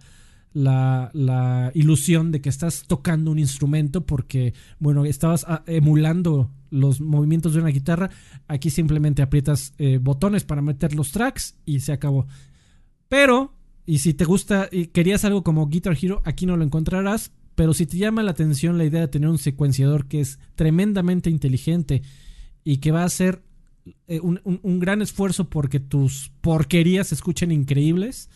la, ilusión de que estás tocando un instrumento porque, bueno, estabas ah, emulando los movimientos de una guitarra. Aquí simplemente aprietas eh, botones para meter los tracks y se acabó. Pero, y si te gusta y querías algo como Guitar Hero, aquí no lo encontrarás. Pero si te llama la atención la idea de tener un secuenciador que es tremendamente inteligente y que va a hacer eh, un, un, gran esfuerzo porque tus porquerías se escuchen increíbles,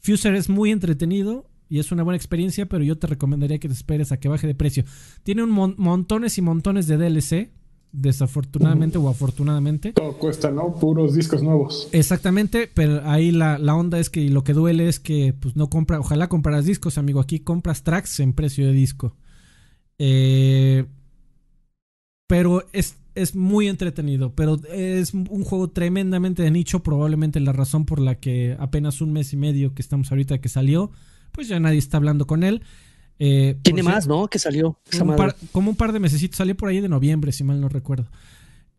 Fuser es muy entretenido y es una buena experiencia, pero yo te recomendaría que te esperes a que baje de precio. Tiene un montones y montones de DLC, desafortunadamente o afortunadamente. Todo cuesta, ¿no? Puros discos nuevos. Exactamente, pero ahí la, la, onda es que lo que duele es que pues no compra, ojalá compraras discos, amigo, aquí compras tracks en precio de disco. Eh, pero es, es muy entretenido, pero es un juego tremendamente de nicho, probablemente la razón por la que apenas un mes y medio que estamos ahorita que salió, pues ya nadie está hablando con él. Eh, Tiene más, ¿no? Que salió. como un par de mesecitos, salió por ahí de noviembre, si mal no recuerdo.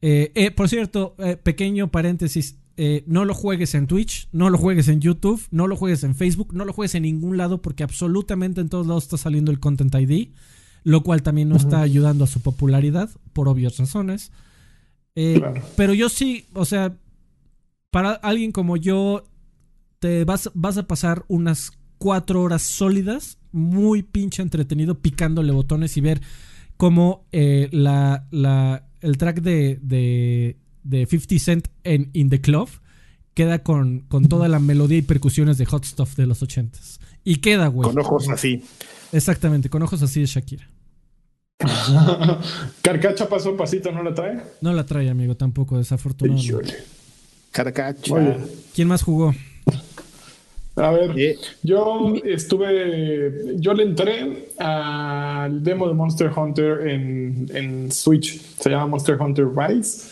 Eh, eh, por cierto, pequeño paréntesis, no lo juegues en Twitch, no lo juegues en YouTube, no lo juegues en Facebook, no lo juegues en ningún lado porque absolutamente en todos lados está saliendo el Content ID lo cual también no está ayudando a su popularidad, por obvias razones. Eh, pero yo sí, o sea, para alguien como yo, te vas, vas a pasar unas cuatro horas sólidas, muy pinche entretenido, picándole botones y ver cómo eh, la, la, el track de, de, de 50 Cent en In the Club queda con, con toda la melodía y percusiones de Hot Stuff de los ochentas. Y queda, güey. Con ojos así. Exactamente, con ojos así de Shakira. Carcacha pasó pasito, ¿no la trae? No la trae, amigo, tampoco, desafortunadamente. Carcacha. ¿Quién más jugó? A ver, yo estuve, yo le entré al demo de Monster Hunter en, en Switch, se llama Monster Hunter Rise.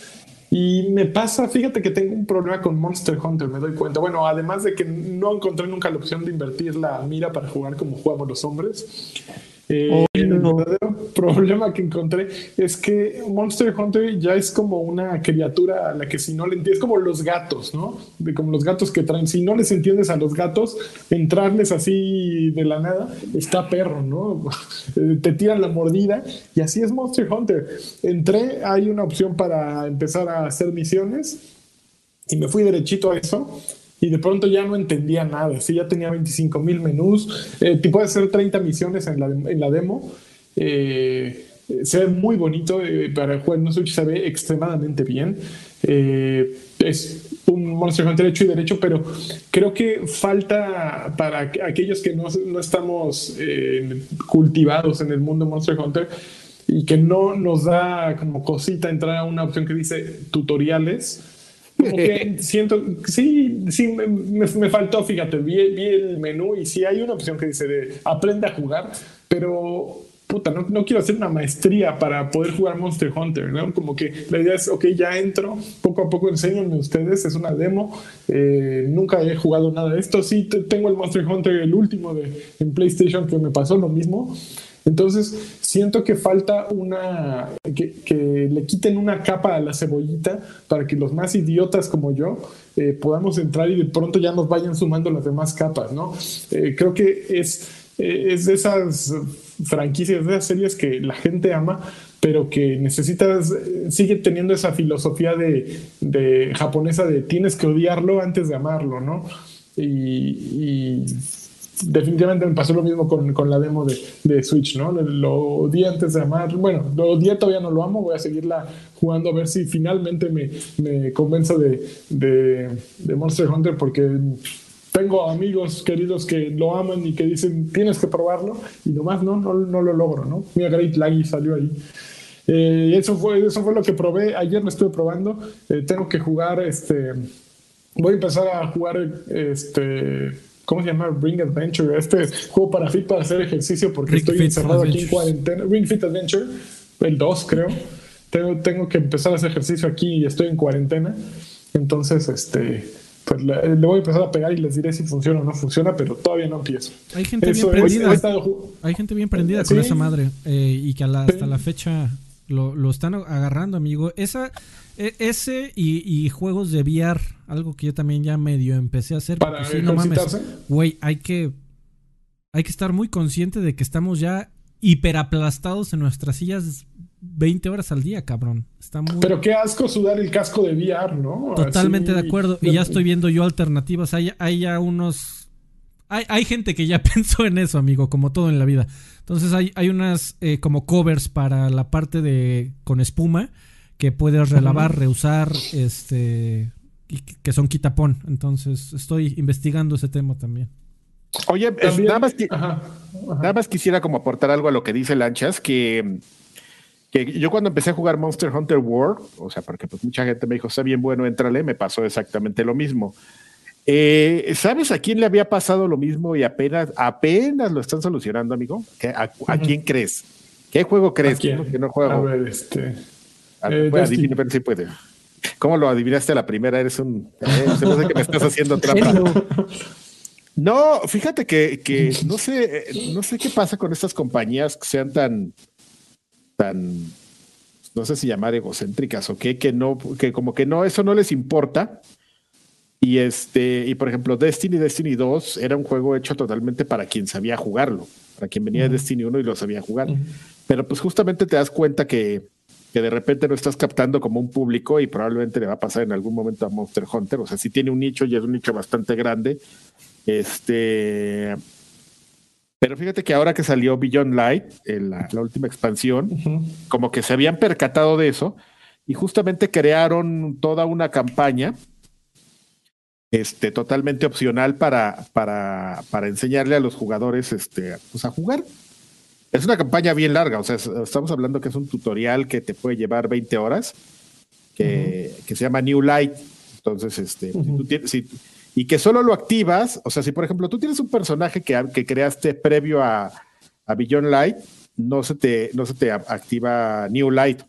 Y me pasa, fíjate que tengo un problema con Monster Hunter, me doy cuenta. Bueno, además de que no encontré nunca la opción de invertir la mira para jugar como jugamos los hombres. Eh, el verdadero problema que encontré es que Monster Hunter ya es como una criatura a la que si no le entiendes, como los gatos, ¿no? De como los gatos que traen, si no les entiendes a los gatos, entrarles así de la nada, está perro, ¿no? Te tiran la mordida y así es Monster Hunter. Entré, hay una opción para empezar a hacer misiones y me fui derechito a eso y de pronto ya no entendía nada. Sí, ya tenía 25 mil menús. Eh, te puedes hacer 30 misiones en la, en la demo. Eh, se ve muy bonito. Eh, para el juego no Switch se ve extremadamente bien. Eh, es un Monster Hunter hecho y derecho, pero creo que falta para aquellos que no, no estamos cultivados en el mundo Monster Hunter y que no nos da como cosita entrar a una opción que dice tutoriales siento, sí, sí, me, faltó, fíjate, vi, el menú y sí hay una opción que dice de aprende a jugar, pero puta, no, no, quiero hacer una maestría para poder jugar Monster Hunter, ¿no? Como que la idea es, ok, ya entro, poco a poco enséñenme ustedes, es una demo, eh, nunca he jugado nada de esto, sí, tengo el Monster Hunter, el último de, en PlayStation que me pasó lo mismo, entonces, siento que falta una, que, le quiten una capa a la cebollita para que los más idiotas como yo eh, podamos entrar y de pronto ya nos vayan sumando las demás capas, ¿no? Eh, creo que es, eh, es de esas franquicias, de esas series que la gente ama, pero que necesitas, sigue teniendo esa filosofía de, de japonesa de tienes que odiarlo antes de amarlo, ¿no? y definitivamente me pasó lo mismo con, con la demo de, de, Switch, ¿no? Lo odié antes de amar, bueno, lo odié, todavía no lo amo, voy a seguirla jugando a ver si finalmente me, me convenzo de, de, Monster Hunter porque tengo amigos queridos que lo aman y que dicen tienes que probarlo y nomás no, no, no lo logro, ¿no? Mira, Great Laggy salió ahí. Eh, eso, fue, eso fue lo que probé. Ayer lo estuve probando. Eh, tengo que jugar, este, voy a empezar a jugar, este, ¿cómo se llama? Ring Adventure. Este juego para fit para hacer ejercicio porque estoy encerrado aquí en cuarentena. Ring Fit Adventure, el 2 creo. Tengo, tengo que empezar a hacer ejercicio aquí y estoy en cuarentena. Entonces, este pues le, voy a empezar a pegar y les diré si funciona o no funciona, pero todavía no empiezo. Hay gente bien prendida. Hay gente bien prendida con esa madre eh, y que hasta la fecha lo, están agarrando, amigo. Esa, e, ese y, juegos de VR, algo que yo también ya medio empecé a hacer. Para sí, no mames, güey, hay que, hay que estar muy consciente de que estamos ya hiperaplastados en nuestras sillas 20 horas al día, cabrón. Está muy... Pero qué asco sudar el casco de VR, ¿no? Totalmente de acuerdo. Y ya estoy viendo yo alternativas. Hay, hay ya unos... Hay, hay, gente que ya pensó en eso, amigo, como todo en la vida. Entonces hay, hay unas eh, como covers para la parte de con espuma que puedes relavar, reusar, este, y que son quitapón. Entonces estoy investigando ese tema también. Oye, nada, más nada más quisiera como aportar algo a lo que dice Lanchas, que que yo cuando empecé a jugar Monster Hunter World, o sea, porque pues mucha gente me dijo, está bien bueno, entrale, me pasó exactamente lo mismo. Eh, ¿Sabes a quién le había pasado lo mismo y apenas, apenas lo están solucionando, amigo? ¿A, quién crees? ¿Qué juego crees que no juego? A ver, este. A, eh, adivine, pero puede. ¿Cómo lo adivinaste a la primera? Eres un. Eh, se me hace que me estás haciendo trampa. No, fíjate que, que no sé, no sé qué pasa con estas compañías que sean tan, tan, no sé si llamar egocéntricas o qué, que no, que como que no, eso no les importa. Y este, y por ejemplo, Destiny, Destiny 2 era un juego hecho totalmente para quien sabía jugarlo, para quien venía de Destiny 1 y lo sabía jugar. Pero pues justamente te das cuenta que, que de repente no estás captando como un público y probablemente le va a pasar en algún momento a Monster Hunter. O sea, si tiene un nicho y es un nicho bastante grande. Este, pero fíjate que ahora que salió Beyond Light, la, última expansión, como que se habían percatado de eso y justamente crearon toda una campaña este, totalmente opcional para, para, para enseñarle a los jugadores este, pues a jugar. Es una campaña bien larga, o sea, estamos hablando que es un tutorial que te puede llevar 20 horas, que, que se llama New Light. Entonces, este, si tú tienes, si, y que solo lo activas, o sea, si por ejemplo tú tienes un personaje que, que creaste previo a, a Beyond Light, no se, te, no se te activa New Light.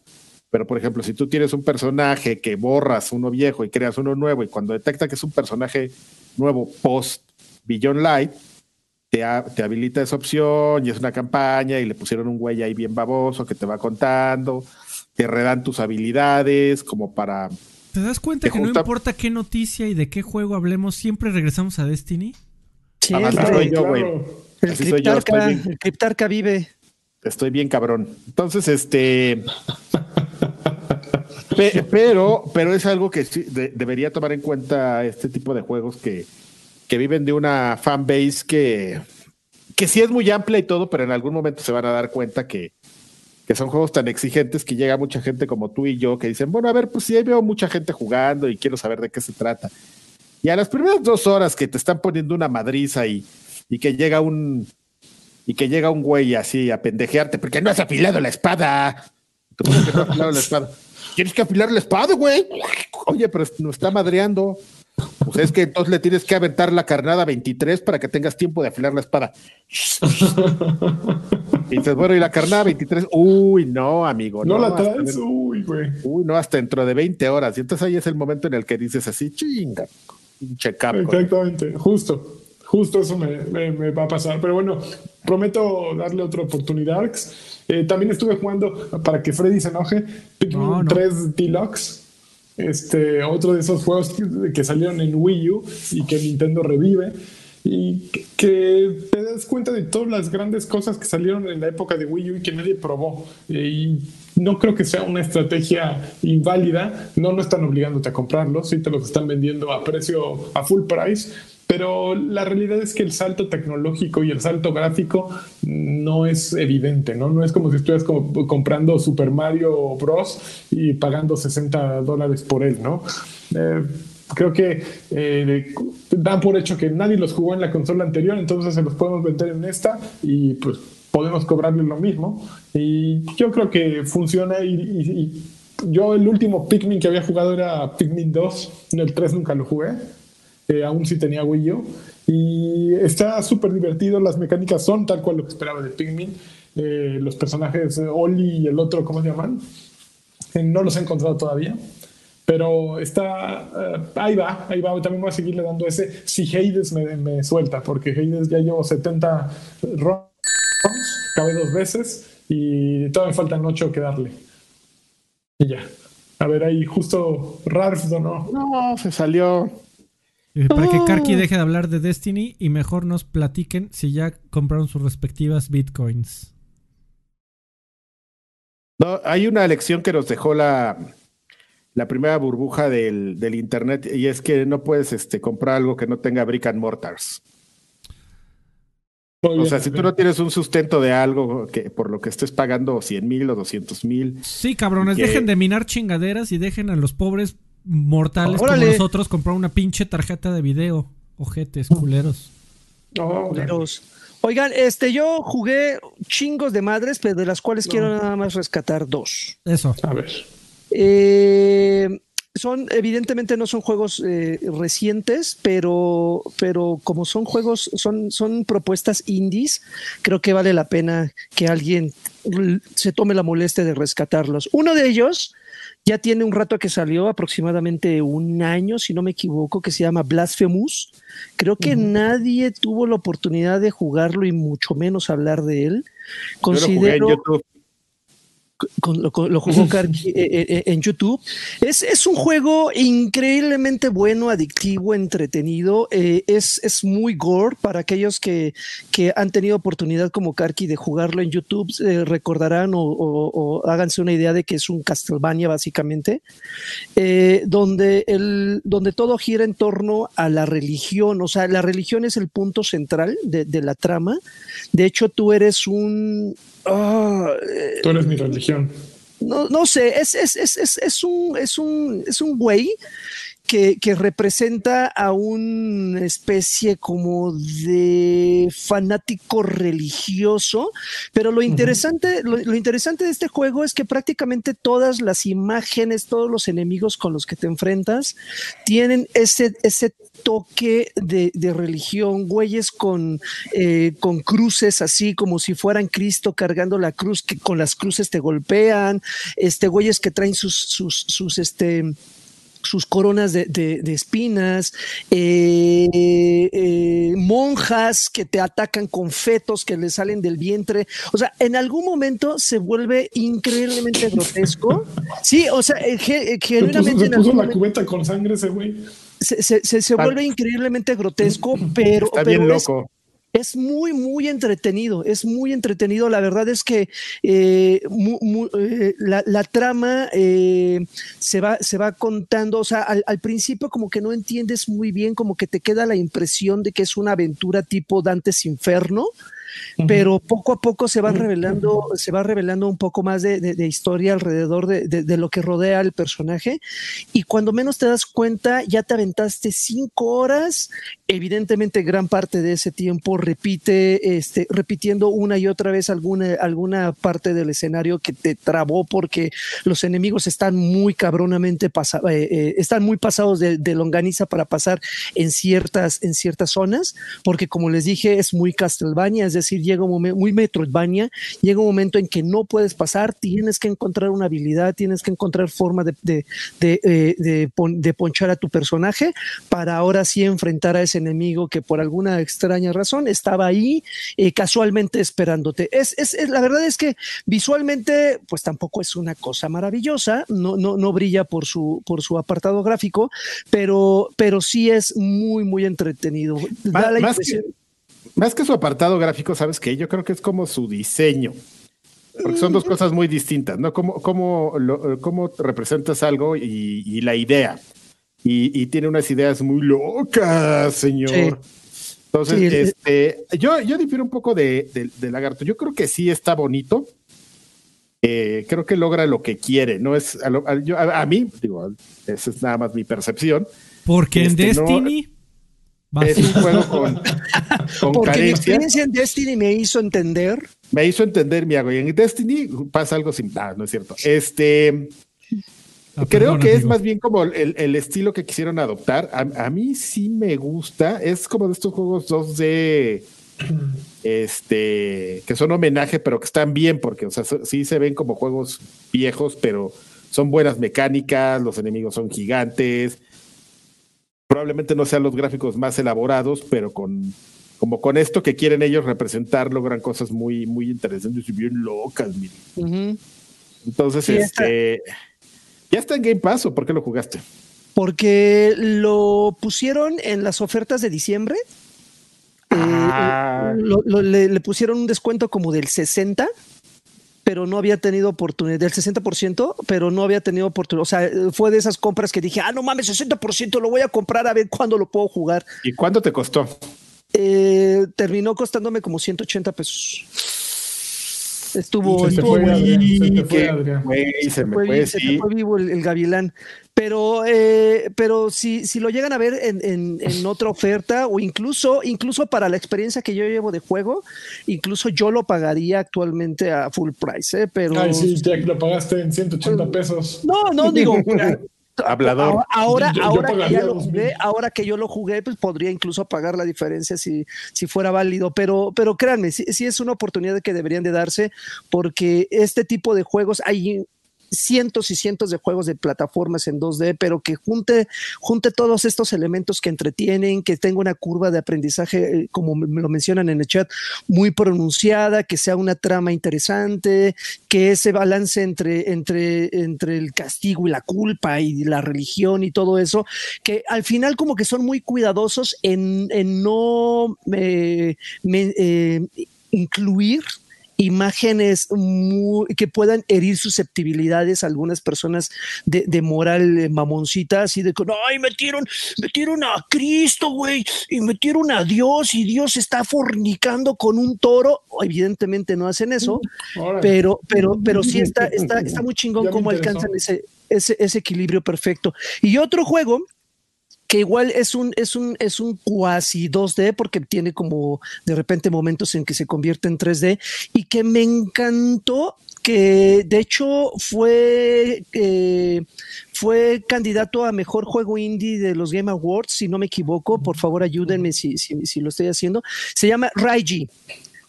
Pero, por ejemplo, si tú tienes un personaje que borras uno viejo y creas uno nuevo, y cuando detecta que es un personaje nuevo post Beyond Light, te, te, habilita esa opción y es una campaña y le pusieron un güey ahí bien baboso que te va contando, te redan tus habilidades como para ¿Te das cuenta que no importa qué noticia y de qué juego hablemos, siempre regresamos a Destiny? Sí, soy yo, güey. El Cryptarca, el Cryptarca vive. Estoy bien cabrón. Entonces, este. pero, pero es algo que debería tomar en cuenta este tipo de juegos que, que viven de una fanbase que, que sí es muy amplia y todo, pero en algún momento se van a dar cuenta que, que son juegos tan exigentes que llega mucha gente como tú y yo que dicen, bueno, a ver, pues sí, veo mucha gente jugando y quiero saber de qué se trata. Y a las primeras dos horas que te están poniendo una madriza y, y que llega un y que llega un güey así a pendejearte porque no has afilado la espada. que no has afilado la espada? Tienes que afilar la espada, güey. Oye, pero nos está madreando. Pues es que entonces le tienes que aventar la carnada 23 para que tengas tiempo de afilar la espada. y dices, bueno, y la carnada 23, uy, no, amigo. No, la traes, uy, güey. Uy, no, hasta dentro de 20 horas. Y entonces ahí es el momento en el que dices así, chinga, pinche Exactamente, justo. Justo eso me, va a pasar. Pero bueno, prometo darle otra oportunidad. Eh, también estuve jugando para que Freddy se enoje. Pikmin 3 Deluxe este, otro de esos juegos que, salieron en Wii U y que Nintendo revive y que te das cuenta de todas las grandes cosas que salieron en la época de Wii U y que nadie probó. Y no creo que sea una estrategia inválida. No, no están obligándote a comprarlo, sí te los están vendiendo a precio, a full price, pero la realidad es que el salto tecnológico y el salto gráfico no es evidente, ¿no? No es como si estuvieras comprando Super Mario Bros. y pagando 60 dólares por él, ¿no? Eh, creo que eh, dan por hecho que nadie los jugó en la consola anterior, entonces se los podemos vender en esta y pues podemos cobrarle lo mismo. Y yo creo que funciona y, yo el último Pikmin que había jugado era Pikmin 2, en el 3 nunca lo jugué aún si tenía Wii U. Y está súper divertido, las mecánicas son tal cual lo que esperaba de Pikmin. Eh, los personajes, Oli y el otro, ¿cómo se llaman? Eh, no los he encontrado todavía. Pero está, eh, ahí va, ahí va. También voy a seguirle dando ese. Si Hades me, me suelta, porque Hades ya llevo 70 runs, cabe dos veces y todavía faltan 8 que darle. Y ya. A ver, ahí justo Ralph no. No, se salió. Eh, para que Karki Oh. deje de hablar de Destiny y mejor nos platiquen si ya compraron sus respectivas bitcoins. No, hay una lección que nos dejó la, la primera burbuja del, del internet y es que no puedes este, comprar algo que no tenga brick and mortars. Muy O bien, sea, si tú no tienes un sustento de algo que por lo que estés pagando 100 mil o 200 mil, Sí, cabrones, Que- dejen de minar chingaderas y dejen a los pobres mortales Órale. como nosotros comprar una pinche tarjeta de video. Ojetes, culeros. Culeros. Oigan, este, yo jugué chingos de madres, pero de las cuales quiero nada más rescatar dos. Eso. a ver. Eh, son, evidentemente no son juegos eh, recientes, pero, pero como son juegos, son, son propuestas indies, creo que vale la pena que alguien se tome la molestia de rescatarlos. Uno de ellos ya tiene un rato que salió, aproximadamente un año, si no me equivoco, que se llama Blasphemous. Creo que nadie tuvo la oportunidad de jugarlo y mucho menos hablar de él. yo lo jugué en Considero YouTube. Con- lo, lo jugó Karki, eh, eh, en YouTube. Es, es un juego increíblemente bueno, adictivo, entretenido. eh, es, es muy gore para aquellos que, que han tenido oportunidad como Karki de jugarlo en YouTube. eh, recordarán o, o- o háganse una idea de que es un Castlevania básicamente, eh, donde, el, donde todo gira en torno a la religión. O sea, la religión es el punto central de, de la trama. De hecho, tú eres un... ah, eh, Tú eres mi religión. no, no sé, es, es, es, es, es un, es un, es un güey que, que representa a una especie como de fanático religioso, pero lo interesante, lo, lo interesante de este juego es que prácticamente todas las imágenes, todos los enemigos con los que te enfrentas tienen ese, ese toque de, de religión, güeyes con, eh, con cruces así como si fueran Cristo cargando la cruz, que con las cruces te golpean, este, güeyes que traen sus, sus, sus, este, sus coronas de, de- de espinas, eh, eh, monjas que te atacan con fetos que le salen del vientre. O sea, en algún momento se vuelve increíblemente grotesco. Sí, o sea, eh, ge- eh, Se puso, genuinamente se puso la momento cubeta con sangre ese güey. se, se- se- se Está- vuelve increíblemente grotesco, pero, Está bien loco. es muy, muy entretenido, es muy entretenido. La verdad es que eh, eh, la, trama eh, se, va, se va contando, o sea, al principio como que no entiendes muy bien, como que te queda la impresión de que es una aventura tipo Dantes Inferno. Pero poco a poco se va revelando, se va revelando un poco más de, de- de historia alrededor de, de- lo que rodea al personaje. Y cuando menos te das cuenta, ya te aventaste cinco horas. Evidentemente gran parte de ese tiempo repite, este, repitiendo una y otra vez alguna, alguna parte del escenario que te trabó porque los enemigos están muy cabronamente pasa- eh, eh, están muy pasados de, de longaniza para pasar en ciertas, en ciertas zonas, porque como les dije, es muy Castlevania, es decir, llega un momento, muy Metroidvania, llega un momento en que no puedes pasar, tienes que encontrar una habilidad, tienes que encontrar forma de, de, de, eh, de pon- de ponchar a tu personaje para ahora sí enfrentar a ese enemigo que por alguna extraña razón estaba ahí eh, casualmente esperándote. Es, es, es- la verdad es que visualmente, pues tampoco es una cosa maravillosa, no, no, no brilla por su, por su apartado gráfico, pero, pero sí es muy, muy entretenido. Da la más, impresión- que, más que su apartado gráfico, ¿sabes qué? Yo creo que es como su diseño. Porque son dos cosas muy distintas, ¿no? Cómo, cómo, lo- cómo representas algo y, y la idea. y, tiene unas ideas muy locas, señor. Entonces, este, yo, yo difiero un poco de, Lagarto. Yo creo que sí está bonito. Eh, creo que logra lo que quiere. No es a, mí, digo, esa es nada más mi percepción. Porque en este, Destiny. Es un juego con, con Porque mi experiencia en Destiny me hizo entender. Me hizo entender, mi hago. Y en Destiny pasa algo sin. Ah, no es cierto. Este. Ah, Creo que es más bien como el, estilo que quisieron adoptar. A, mí sí me gusta. Es como de estos juegos 2D este, que son homenaje, pero que están bien, porque o sea, sí se ven como juegos viejos, pero son buenas mecánicas, los enemigos son gigantes. Probablemente no sean los gráficos más elaborados, pero con como con esto que quieren ellos representar, logran cosas muy, muy interesantes y bien locas, Entonces, este. ¿Ya está en Game Pass o por qué lo jugaste? Porque lo pusieron en las ofertas de diciembre. Eh, ah. le, pusieron un descuento como del 60, pero no había tenido oportunidad, del 60%, pero no había tenido oportunidad. O sea, fue de esas compras que dije, ah, no mames, 60%, lo voy a comprar a ver cuándo lo puedo jugar. ¿Y cuánto te costó? Eh, terminó costándome como 180 pesos. Estuvo, se, estuvo se, fue, vivo el, gavilán. Pero, eh, pero si, si lo llegan a ver en, en, otra oferta o incluso, incluso para la experiencia que yo llevo de juego, incluso yo lo pagaría actualmente a full price, ¿eh? Pero... Ay, sí, ya que lo pagaste en 180 pesos. No, no, digo, Hablador. Ahora, ahora, que ya lo jugué, ahora que yo lo jugué, pues podría incluso pagar la diferencia si, si fuera válido. Pero, pero créanme, sí, es una oportunidad que deberían de darse, porque este tipo de juegos hay cientos y cientos de juegos de plataformas en 2D, pero que junte, junte todos estos elementos que entretienen, que tenga una curva de aprendizaje, eh, como me lo mencionan en el chat, muy pronunciada, que sea una trama interesante, que ese balance entre, entre, entre el castigo y la culpa y la religión y todo eso, que al final como que son muy cuidadosos en, no eh, eh, incluir imágenes que puedan herir susceptibilidades a algunas personas de, moral eh, mamoncita, así de que, ay, metieron, metieron a Cristo, güey, y metieron a Dios, y Dios está fornicando con un toro. Evidentemente no hacen eso, pero, pero, pero sí está, está, está muy chingón cómo alcanzan ese, ese, ese equilibrio perfecto. Y otro juego que igual es un, es un, es un cuasi 2D porque tiene como de repente momentos en que se convierte en 3D y que me encantó que de hecho fue, eh, fue candidato a mejor juego indie de los Game Awards, si no me equivoco, por favor ayúdenme si, si, lo estoy haciendo. Se llama Raiji.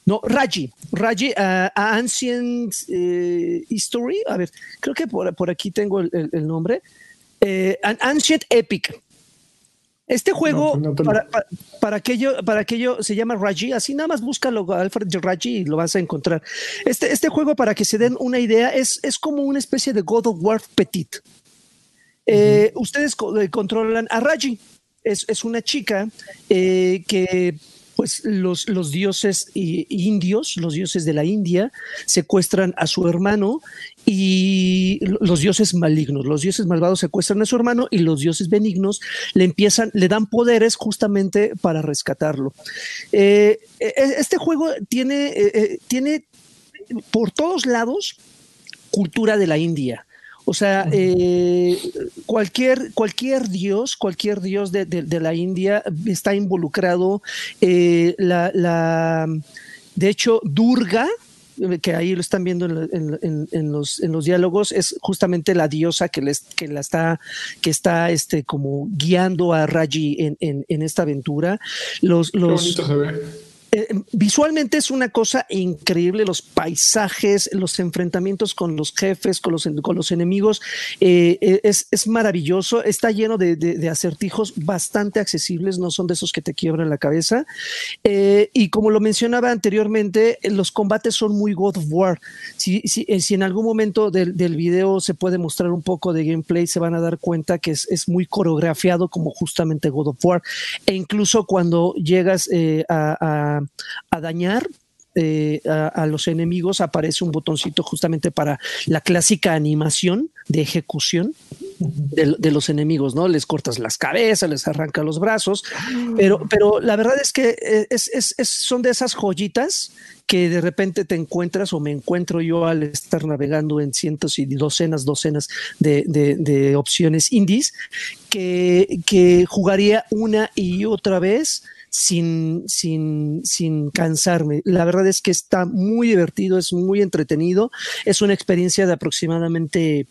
No, Raji, Raji, uh, Ancient eh, History. A ver, creo que por, por aquí tengo el, nombre. Eh, Ancient Epic. Este juego, pues para, para, aquello, para aquello se llama Raji, así nada más búscalo, Alfred Raji, y lo vas a encontrar. Este, este juego, para que se den una idea, es, es como una especie de God of War Petit. Eh, ustedes eh, controlan a Raji, es, es una chica eh, que pues los, los dioses indios, los dioses de la India, secuestran a su hermano y los dioses malignos, los dioses malvados secuestran a su hermano y los dioses benignos le empiezan, le dan poderes justamente para rescatarlo. Eh, e, e, este juego tiene, eh, eh, tiene por todos lados cultura de la India. O sea, eh, cualquier, cualquier dios, cualquier dios de, la India está involucrado. Eh, la, de hecho, Durga, que ahí lo están viendo en, los, en los diálogos, es justamente la diosa que, les, que la está, que está este, como guiando a Raji en, esta aventura. Los, los, eh, visualmente es una cosa increíble, los paisajes, los enfrentamientos con los jefes, con los, enemigos, eh, eh, es, maravilloso, está lleno de, acertijos bastante accesibles, no son de esos que te quiebran la cabeza. y como lo mencionaba anteriormente, los combates son muy God of War. Si, en algún momento del, video se puede mostrar un poco de gameplay, se van a dar cuenta que es, muy coreografiado como justamente God of War. E incluso cuando llegas a, dañar eh, a, los enemigos aparece un botoncito justamente para la clásica animación de ejecución de, los enemigos, ¿no? Les cortas las cabezas, les arranca los brazos, pero, pero la verdad es que eh, es, son de esas joyitas que de repente te encuentras o me encuentro yo al estar navegando en cientos y docenas, docenas de, opciones indies que, que jugaría una y otra vez sin, sin, sin cansarme. La verdad es que está muy divertido, es muy entretenido, es una experiencia de aproximadamente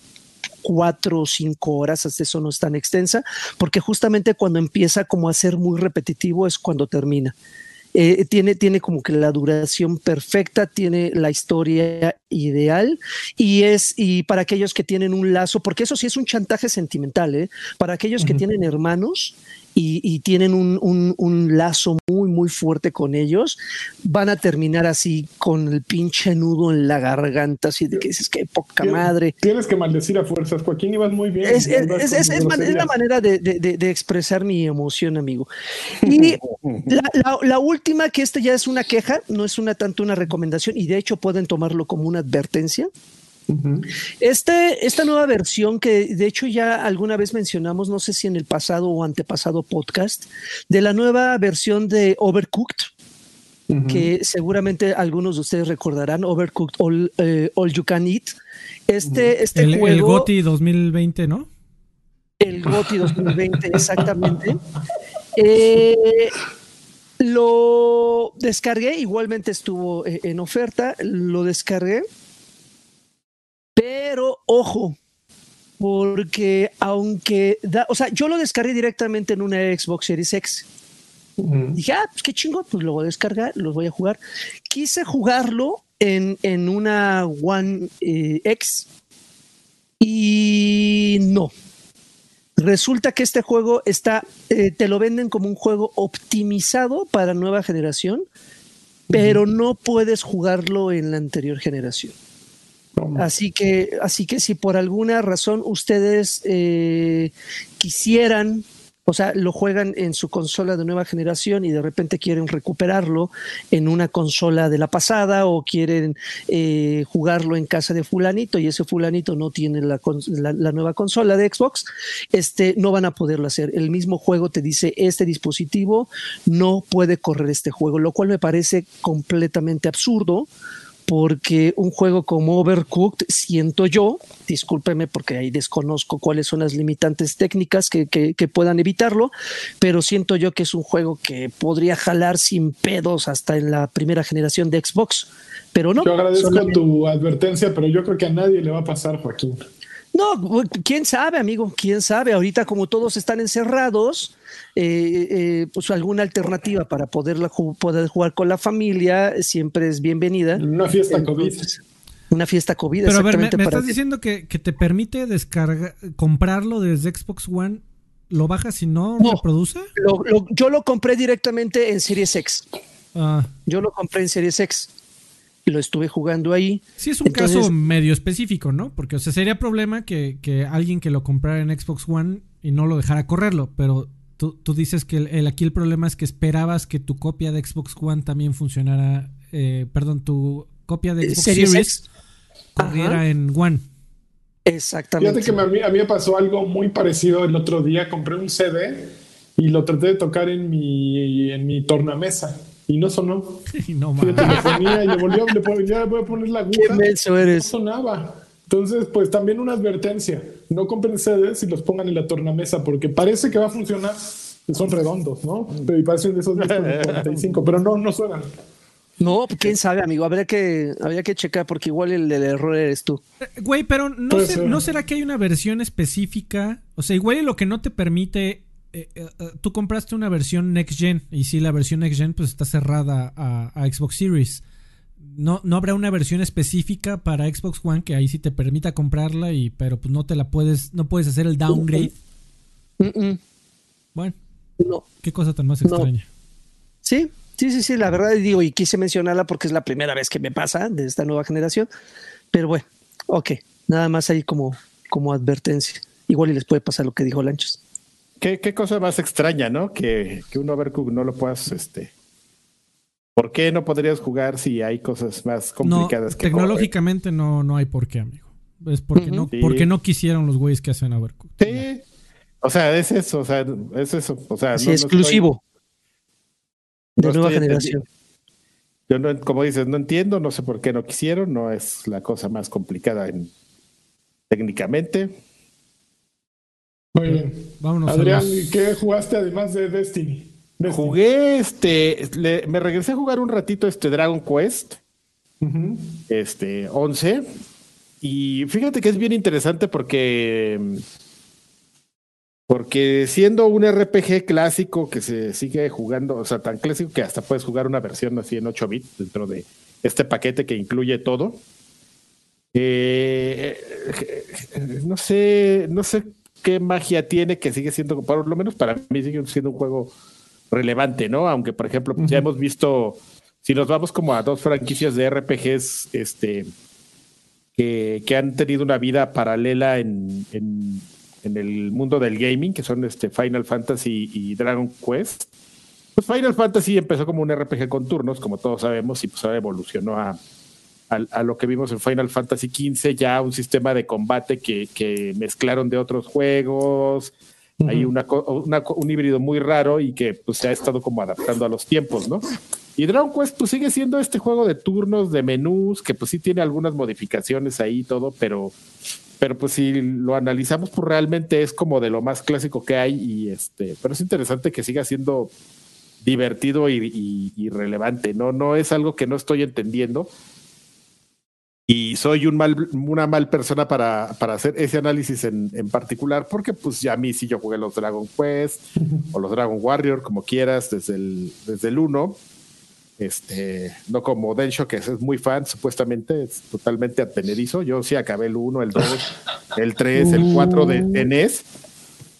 cuatro o cinco horas, hasta eso no es tan extensa, porque justamente cuando empieza como a ser muy repetitivo es cuando termina. Eh, tiene, tiene como que la duración perfecta, tiene la historia ideal y es, y para aquellos que tienen un lazo, porque eso sí es un chantaje sentimental, ¿eh? para aquellos que tienen hermanos y, tienen un, lazo muy, muy fuerte con ellos, van a terminar así con el pinche nudo en la garganta, así de que dices que poca madre. Tienes que maldecir a fuerzas, Joaquín, ibas muy bien. Es, la manera de, expresar mi emoción, amigo. Y la, última, que esta ya es una queja, no es una tanto una recomendación, y de hecho pueden tomarlo como una advertencia. Este, esta nueva versión que de hecho ya alguna vez mencionamos, no sé si en el pasado o antepasado podcast, de la nueva versión de Overcooked, que seguramente algunos de ustedes recordarán, Overcooked All, eh, You Can Eat. Este, este el, juego... El GOTI 2020, ¿no? El GOTI 2020, exactamente. Eh, lo descargué, igualmente estuvo eh, en oferta, lo descargué pero ojo, porque aunque da, o sea, yo lo descargué directamente en una Xbox Series X. Dije, ah, pues qué chingo, pues lo voy a descargar, lo voy a jugar. Quise jugarlo en, en una One eh, X y no. Resulta que este juego está, eh, te lo venden como un juego optimizado para nueva generación, pero no puedes jugarlo en la anterior generación. Así que, así que si por alguna razón ustedes eh, quisieran, o sea, lo juegan en su consola de nueva generación y de repente quieren recuperarlo en una consola de la pasada o quieren eh, jugarlo en casa de fulanito y ese fulanito no tiene la, la, nueva consola de Xbox, este, no van a poderlo hacer. El mismo juego te dice, este dispositivo no puede correr este juego, lo cual me parece completamente absurdo porque un juego como Overcooked, siento yo, discúlpeme porque ahí desconozco cuáles son las limitantes técnicas que, puedan evitarlo, pero siento yo que es un juego que podría jalar sin pedos hasta en la primera generación de Xbox. Pero no. Yo agradezco tu advertencia, pero yo creo que a nadie le va a pasar, Joaquín. No, quién sabe, amigo, quién sabe. Ahorita, como todos están encerrados, eh, eh, pues alguna alternativa para poderla poder jugar con la familia siempre es bienvenida. Una fiesta COVID. Una fiesta COVID. Pero a ver, me, estás diciendo que, te permite descargar, comprarlo desde Xbox One, ¿lo bajas y no, no reproduce? yo lo compré directamente en Series X. Ah. Yo lo compré en Series X lo estuve jugando ahí. Sí, es un caso medio específico, ¿no? Porque, o sea, sería problema que, que, alguien que lo comprara en Xbox One y no lo dejara correrlo, pero tú, tú dices que el, aquí el problema es que esperabas que tu copia de Xbox One también funcionara, eh, perdón, tu copia de Xbox Series, corriera en One. Exactamente. Fíjate que a mí, a mí me pasó algo muy parecido el otro día. Compré un CD y lo traté de tocar en mi, en mi tornamesa y no sonó. Y no le ponía y le volvió, le ponía, voy a poner la aguja. Qué eres. No sonaba. Entonces, pues también una advertencia. No compren CDs y los pongan en la tornamesa porque parece que va a funcionar. Son redondos, ¿no? Pero parecen de esos 45, pero no, no suenan. No, pues, quién sabe, amigo. Habría que, habría que checar porque igual el, el error eres tú. Eh, güey, pero no, ¿no será que hay una versión específica? O sea, igual lo que no te permite eh, eh, eh, tú compraste una versión Next Gen y si la versión Next Gen pues está cerrada a, Xbox Series. No, no habrá una versión específica para Xbox One que ahí sí te permita comprarla y pero pues no te la puedes no puedes hacer el downgrade. Bueno, qué cosa tan más extraña. Sí, sí, sí, sí, la verdad digo y quise mencionarla porque es la primera vez que me pasa de esta nueva generación, pero bueno, ok, nada más ahí como como advertencia. Igual y les puede pasar lo que dijo Lanchos. ¿Qué, cosa más extraña, ¿no? Que, que un Overcook no lo puedas este, ¿Por qué no podrías jugar si hay cosas más complicadas no, Tecnológicamente no, no hay por qué, amigo. Es porque, no, porque no quisieron los güeyes que hacen Overcooked. Sí. O sea, es eso, o sea, es eso. O sea, exclusivo. de nueva generación. Yo no, como dices, no entiendo, no sé por qué no quisieron, no es la cosa más complicada en, técnicamente. Muy bien. Vámonos. Adrián, ¿qué jugaste además de Destiny? Jugué este, me regresé a jugar un ratito este Dragon Quest, este 11, y fíjate que es bien interesante porque, porque siendo un RPG clásico que se sigue jugando, o sea, tan clásico que hasta puedes jugar una versión así en 8 bits dentro de este paquete que incluye todo. Eh, no sé, no sé qué magia tiene que sigue siendo, por lo menos para mí sigue siendo un juego relevante, ¿no? Aunque, por ejemplo, ya hemos visto, si nos vamos como a dos franquicias de RPGs, este, que, que han tenido una vida paralela en, en, el mundo del gaming, que son este Final Fantasy y Dragon Quest. Pues Final Fantasy empezó como un RPG con turnos, como todos sabemos, y pues ahora evolucionó a, a, lo que vimos en Final Fantasy XV, ya un sistema de combate que, que mezclaron de otros juegos, hay una, un híbrido muy raro y que pues, se ha estado como adaptando a los tiempos, ¿no? Y Dragon Quest pues sigue siendo este juego de turnos, de menús, que pues sí tiene algunas modificaciones ahí y todo, pero, pero pues si lo analizamos, pues realmente es como de lo más clásico que hay y este, pero es interesante que siga siendo divertido y, y relevante, ¿no? No es algo que no estoy entendiendo y soy un mal, una mal persona para, para hacer ese análisis en, en, particular, porque pues ya a mí sí yo jugué los Dragon Quest o los Dragon Warrior, como quieras, desde el, desde el 1. Este, no como Densho, que es muy fan, supuestamente es totalmente advenedizo. Yo sí acabé el 1, el 2, el 3, el 4 de, de NES.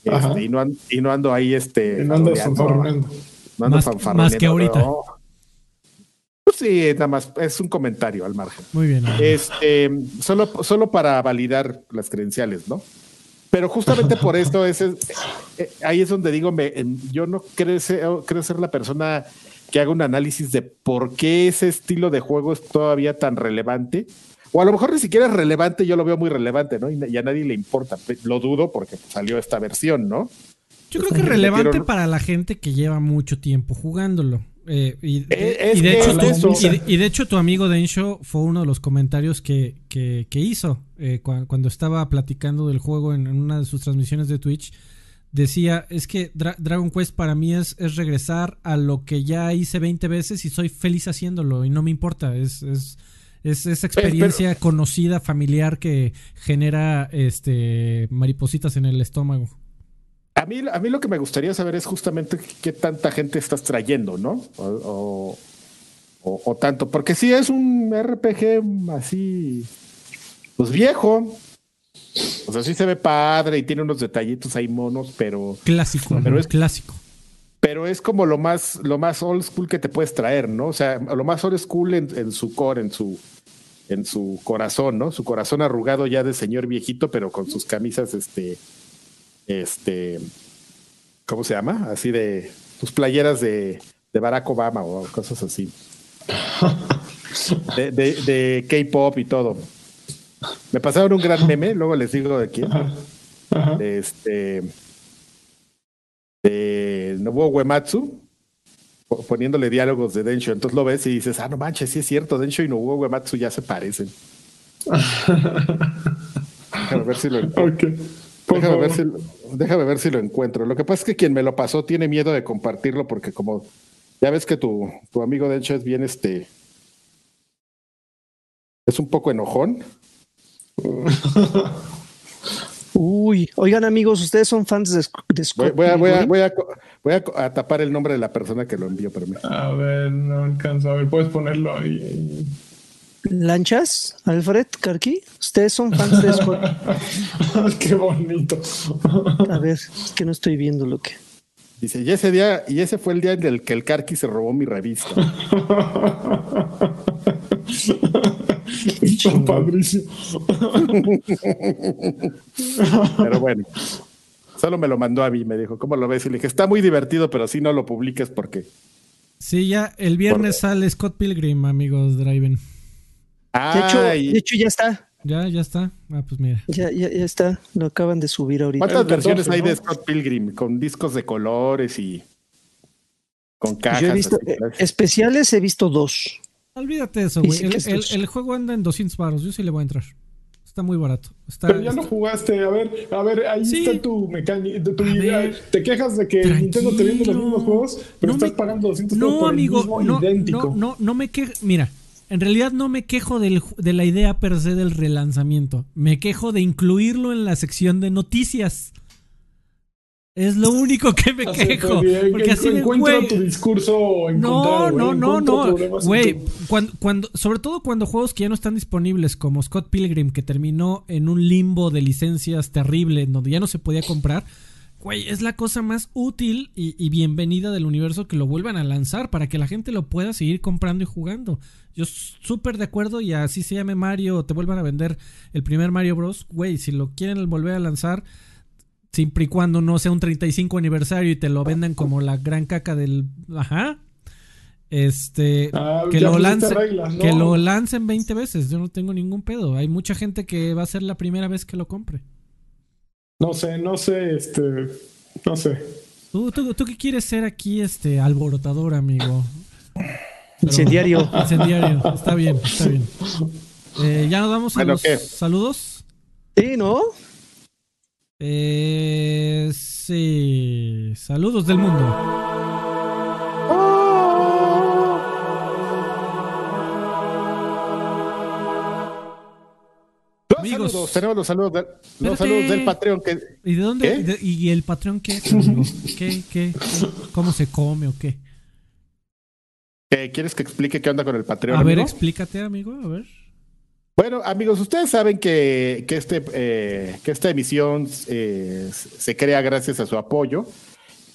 Este, y, no ando, y no ando ahí este. No ando No ando más, más que ahorita. Sí, nada más, es un comentario al margen. Muy bien. Este, solo, solo para validar las credenciales, ¿no? Pero justamente por esto, ese, eh, ahí es donde digo, me, yo no creo ser, creo ser la persona que haga un análisis de por qué ese estilo de juego es todavía tan relevante. O a lo mejor ni siquiera es relevante, yo lo veo muy relevante, ¿no? Y, a nadie le importa. Lo dudo porque salió esta versión, ¿no? Yo creo que es relevante para la gente que lleva mucho tiempo jugándolo. Eh, y, de hecho, tu, amigo Densho fue uno de los comentarios que, hizo eh, cuando, estaba platicando del juego en, una de sus transmisiones de Twitch. Decía, es que Dragon Quest para mí es, es, regresar a lo que ya hice 20 veces y soy feliz haciéndolo y no me importa. Es, es, es esa experiencia conocida, familiar que genera este maripositas en el estómago. A mí, a mí lo que me gustaría saber es justamente qué tanta gente estás trayendo, ¿no? O, tanto, porque si es un RPG así, pues viejo. O sea, sí se ve padre y tiene unos detallitos ahí monos, pero. Clásico, pero es clásico. Pero es como lo más, lo más old school que te puedes traer, ¿no? O sea, lo más old school en, en su core, en su, en su corazón, ¿no? Su corazón arrugado ya de señor viejito, pero con sus camisas, este este, ¿cómo se llama? Así de tus playeras de, de Barack Obama o cosas así. De, de, K-pop y todo. Me pasaron un gran meme, luego les digo de quién. De este. De Nobuo Uematsu, poniéndole diálogos de Densho. Entonces lo ves y dices, ah, no manches, sí es cierto, Densho y Nobuo Uematsu ya se parecen. A ver si lo Déjame ver, si, déjame ver si lo encuentro. Lo que pasa es que quien me lo pasó tiene miedo de compartirlo porque como ya ves que tu, tu amigo de hecho es bien este... Es un poco enojón. Uy, oigan amigos, ustedes son fans de, de voy, a, voy, a, voy, a, voy, a, tapar el nombre de la persona que lo envió, pero A ver, no alcanzo. A ver, puedes ponerlo ahí. ¿Lanchas? ¿Alfred Karki? ¿Ustedes son fans de Scott? Qué bonito. A ver, es que no estoy viendo lo que. Dice, y ese día, y ese fue el día en el que el Karki se robó mi revista. Está padrísimo. pero bueno, solo me lo mandó a mí, me dijo, ¿cómo lo ves? Y le dije, está muy divertido, pero sí no lo publiques porque Sí, ya el viernes sale Scott Pilgrim, amigos Driven. De hecho, y- de hecho ya está. Ya, ya está. Ah, pues mira. Ya, ya, ya está. Lo acaban de subir ahorita. ¿cuántas versiones 14, hay de. Scott Pilgrim? Con discos de colores y con cajas. Yo he visto así, eh, especiales, he visto dos. Olvídate de eso, güey. sí El, juego anda en 200 baros. Yo sí le voy a entrar. Está muy barato. Está, Pero ya lo está- jugaste, a ver, a ver, ahí Sí. está tu mecánica. Te quejas de que Nintendo te vende los mismos juegos, pero No estás me- pagando 200 No, por amigo, el mismo no, idéntico. no, no, no me quejo. Mira, en realidad no me quejo del de la idea per se del relanzamiento. Me quejo de incluirlo en la sección de noticias. Es lo único que me Hace quejo. bien. Porque así encuentro tu discurso No, encontrado, no, no, no. Güey, cuando, cuando, sobre todo cuando juegos que ya no están disponibles, como Scott Pilgrim, que terminó en un limbo de licencias terrible, donde ya no se podía comprar. Güey, es la cosa más útil y, y bienvenida del universo que lo vuelvan a lanzar para que la gente lo pueda seguir comprando y jugando. Yo súper de acuerdo y así se llame Mario te vuelvan a vender el primer Mario Bros. Güey, si lo quieren volver a lanzar, siempre y cuando no sea un 35 aniversario y te lo vendan como la gran caca del... Ajá. Este... Ah, que, lo lance, reglas, ¿no? que lo lancen 20 veces, yo no tengo ningún pedo. Hay mucha gente que va a ser la primera vez que lo compre. No sé, no sé, este, no sé. ¿Tú, tú, tú qué quieres ser aquí, este, alborotador, amigo? Pero- Incendiario. Incendiario, está bien, está bien. Eh, ¿Ya nos vamos a Bueno, los ¿qué? saludos? Sí, ¿no? Eh, sí, saludos del mundo. Amigos. saludos, tenemos los saludos, del- los saludos del Patreon que ¿Y de dónde? ¿Y el Patreon qué? ¿Qué, qué? ¿Cómo se come o qué? ¿Quieres que explique qué onda con el Patreon? A ver, amigo? explícate, amigo, a ver. Bueno, amigos, ustedes saben que, que, este, eh, que esta emisión eh, se crea gracias a su apoyo.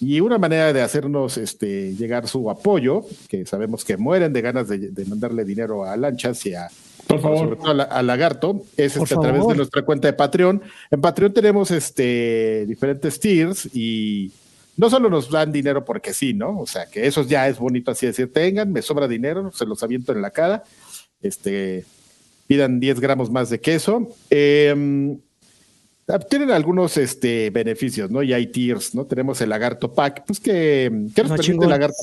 Y una manera de hacernos este, llegar su apoyo, que sabemos que mueren de ganas de, de mandarle dinero a Lanchas y a, Por sobre favor. todo a, a Lagarto, es este, a través de nuestra cuenta de Patreon. En Patreon tenemos este, diferentes tiers y no solo nos dan dinero porque sí, ¿no? O sea, que eso ya es bonito así decir, tengan, me sobra dinero, se los aviento en la cara. Este, pidan 10 gramos más de queso. Eh, tienen algunos este, beneficios, ¿no? Y hay tiers, ¿no? Tenemos el lagarto pack, pues que, ¿qué nos permite el lagarto?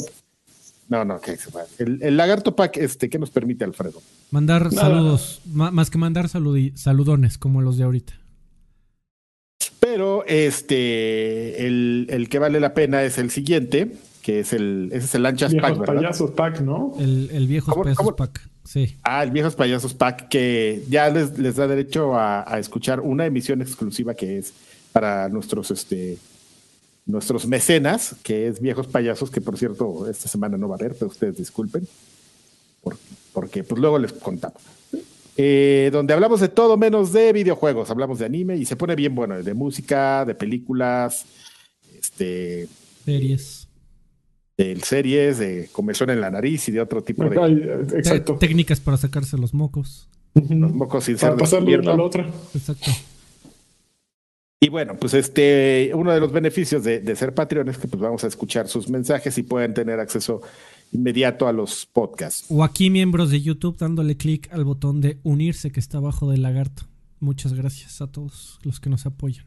No, no, que el, el lagarto pack, este, ¿qué nos permite, Alfredo? Mandar Nada. saludos, más que mandar saludi- saludones como los de ahorita. Pero este, el, el que vale la pena es el siguiente, que es el, ese es el Lanchas Viejos Pack, ¿verdad? payasos pack, ¿no? El, el viejo ¿Cómo- pesos cómo? pack. Sí. Ah, el Viejos Payasos Pack, que ya les, les da derecho a, a escuchar una emisión exclusiva que es para nuestros, este, nuestros mecenas, que es Viejos Payasos, que por cierto, esta semana no va a haber, pero ustedes disculpen, por- porque pues luego les contamos. Eh, donde hablamos de todo menos de videojuegos, hablamos de anime y se pone bien bueno, de música, de películas, este, Series. de series, de comezón en la nariz y de otro tipo de Ay, exacto. Te- técnicas para sacarse los mocos. los mocos sin ser Para pasarle una a la otra. Exacto. Y bueno, pues este, uno de los beneficios de, de ser Patreon es que pues vamos a escuchar sus mensajes y pueden tener acceso inmediato a los podcasts. O aquí miembros de YouTube dándole clic al botón de unirse que está abajo del lagarto. Muchas gracias a todos los que nos apoyan.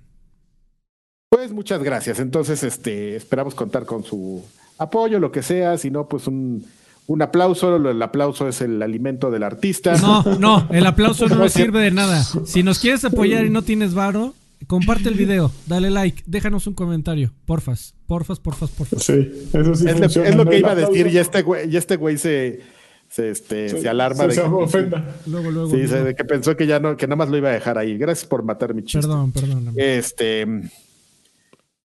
Pues muchas gracias. Entonces, este, esperamos contar con su apoyo, lo que sea. Si no, pues un, un aplauso. El aplauso es el alimento del artista. No, no, el aplauso no nos sirve de nada. Si nos quieres apoyar y no tienes varo, comparte el video, dale like, déjanos un comentario. Porfas, porfas, porfas, porfas. Sí, eso sí es, lo, funciona. es lo ¿no? que iba a decir. Y este güey, y este güey se, se, este, se, alarma se, de se que, ofenda. Luego, luego. sí, luego. de que pensó que ya no, que nada más lo iba a dejar ahí. Gracias por matar mi chiste. Perdón, perdón. Este.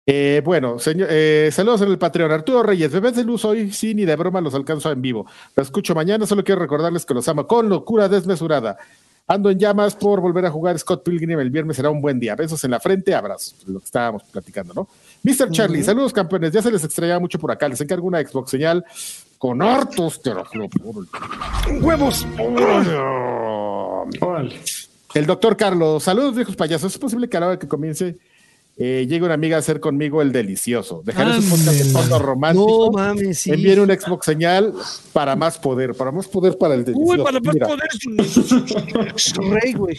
eh, bueno, señor, eh, saludos en el Patreon. Arturo Reyes, bebés de luz hoy sí ni de broma los alcanzo en vivo. Los escucho mañana, solo quiero recordarles que los amo con locura desmesurada. Ando en llamas por volver a jugar Scott Pilgrim el viernes, será un buen día. Besos en la frente, abrazos, lo que estábamos platicando, ¿no? Mr. Charlie, saludos campeones, ya se les extrañaba mucho por acá, les encargo una Xbox señal con hartos. ¡Huevos! Órale. El doctor Carlos, saludos viejos payasos. ¿Es posible que a la hora que comience eh, llega una amiga a hacer conmigo el delicioso. Dejaré su Ándale. podcast de fondo romántico. No mames, sí. Envíen un Xbox señal para más poder, para más poder para el delicioso. Uy, para más Mira, poder es un rey, güey.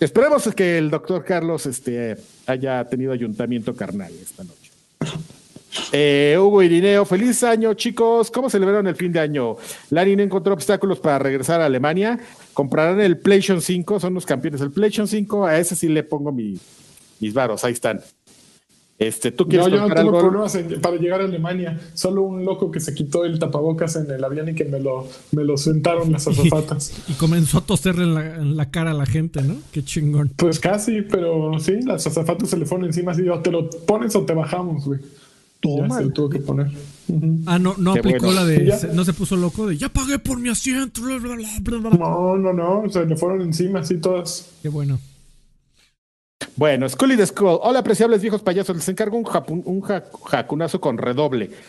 Esperemos que el doctor Carlos este, haya tenido ayuntamiento carnal esta noche. Eh, Hugo Irineo, feliz año, chicos. ¿Cómo celebraron el fin de año? Lari no encontró obstáculos para regresar a Alemania. Comprarán el PlayStation 5, son los campeones. El PlayStation 5, a ese sí le pongo mi- mis varos, ahí están. Este, ¿Tú quieres No, yo no comprar tuve algo? problemas en- para llegar a Alemania. Solo un loco que se quitó el tapabocas en el avión y que me lo, me lo sentaron las azafatas. Y comenzó a toserle en la, en la cara a la gente, ¿no? Qué chingón. Pues casi, pero sí, las azafatas se le fueron encima así, o te lo pones o te bajamos, güey. Ya Toma. se lo tuvo que poner. Ah, no, no Qué aplicó bueno. la de. Ya. se- no se puso loco de. Ya pagué por mi asiento. bla, bla, bla, bla, bla". No, no, no, se le fueron encima así todas. Qué bueno. Bueno, Scully the Skull. Hola, apreciables viejos payasos. Les encargo un, japun- un ja- jacunazo con redoble.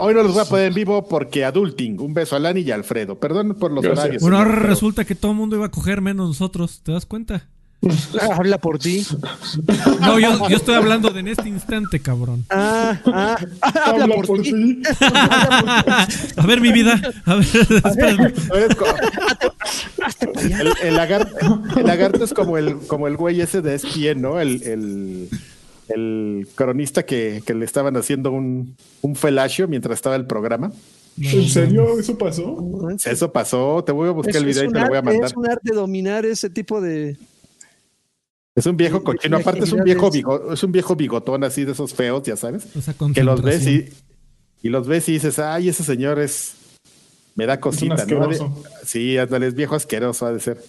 Hoy no los voy a poner en vivo porque adulting. Un beso a Lani y a Alfredo. Perdón por los Gracias. horarios. Bueno, señor, ahora pero- resulta que todo el mundo iba a coger menos nosotros. ¿Te das cuenta? Habla por ti. No, yo, yo estoy hablando de en este instante, cabrón. Ah, ah, habla, Habla por, por ti. A ver, mi vida. A ver, espérame. ¿Sabes cómo? El, el lagarto, el lagarto es como el, como el güey ese de ESPN, ¿no? El, el, el cronista que, que le estaban haciendo un, un felacio mientras estaba el programa. ¿En serio eso pasó? Eso pasó. Te voy a buscar Es, el video y te lo voy a arte, mandar. es un arte dominar ese tipo de. Es un viejo cochino, aparte es un viejo, bigo- es un viejo bigotón así de esos feos, ya sabes, Esa que los ves y, y los ves y dices, ay, ese señor es, me da cosita, ¿no? Sí, ándale, es viejo asqueroso ha de ser.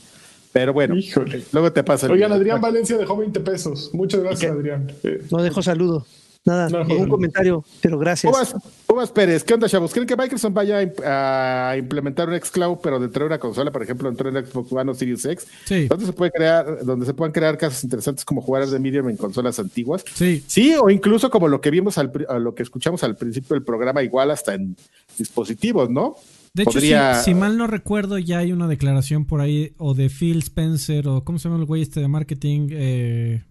Pero bueno, Híjole. luego te pasa el Oigan, video. Adrián Valencia dejó 20 pesos. Muchas gracias. Adrián. No dejo saludo. Nada, No, ningún comentario, pero gracias. Uvas, Uvas Pérez, ¿qué onda, chavos? ¿Creen que Microsoft vaya a imp- a, implementar un xCloud, pero dentro de una consola, por ejemplo, dentro de un Xbox One o Series X? Sí. Donde se puede crear, donde se puedan crear casos interesantes como jugar de Medium en consolas antiguas. Sí, Sí, o incluso como lo que vimos al, a lo que escuchamos al principio del programa, igual hasta en dispositivos, ¿no? De hecho, Podría- si, si mal no recuerdo, ya hay una declaración por ahí, o de Phil Spencer, o ¿cómo se llama el güey este de marketing? Eh,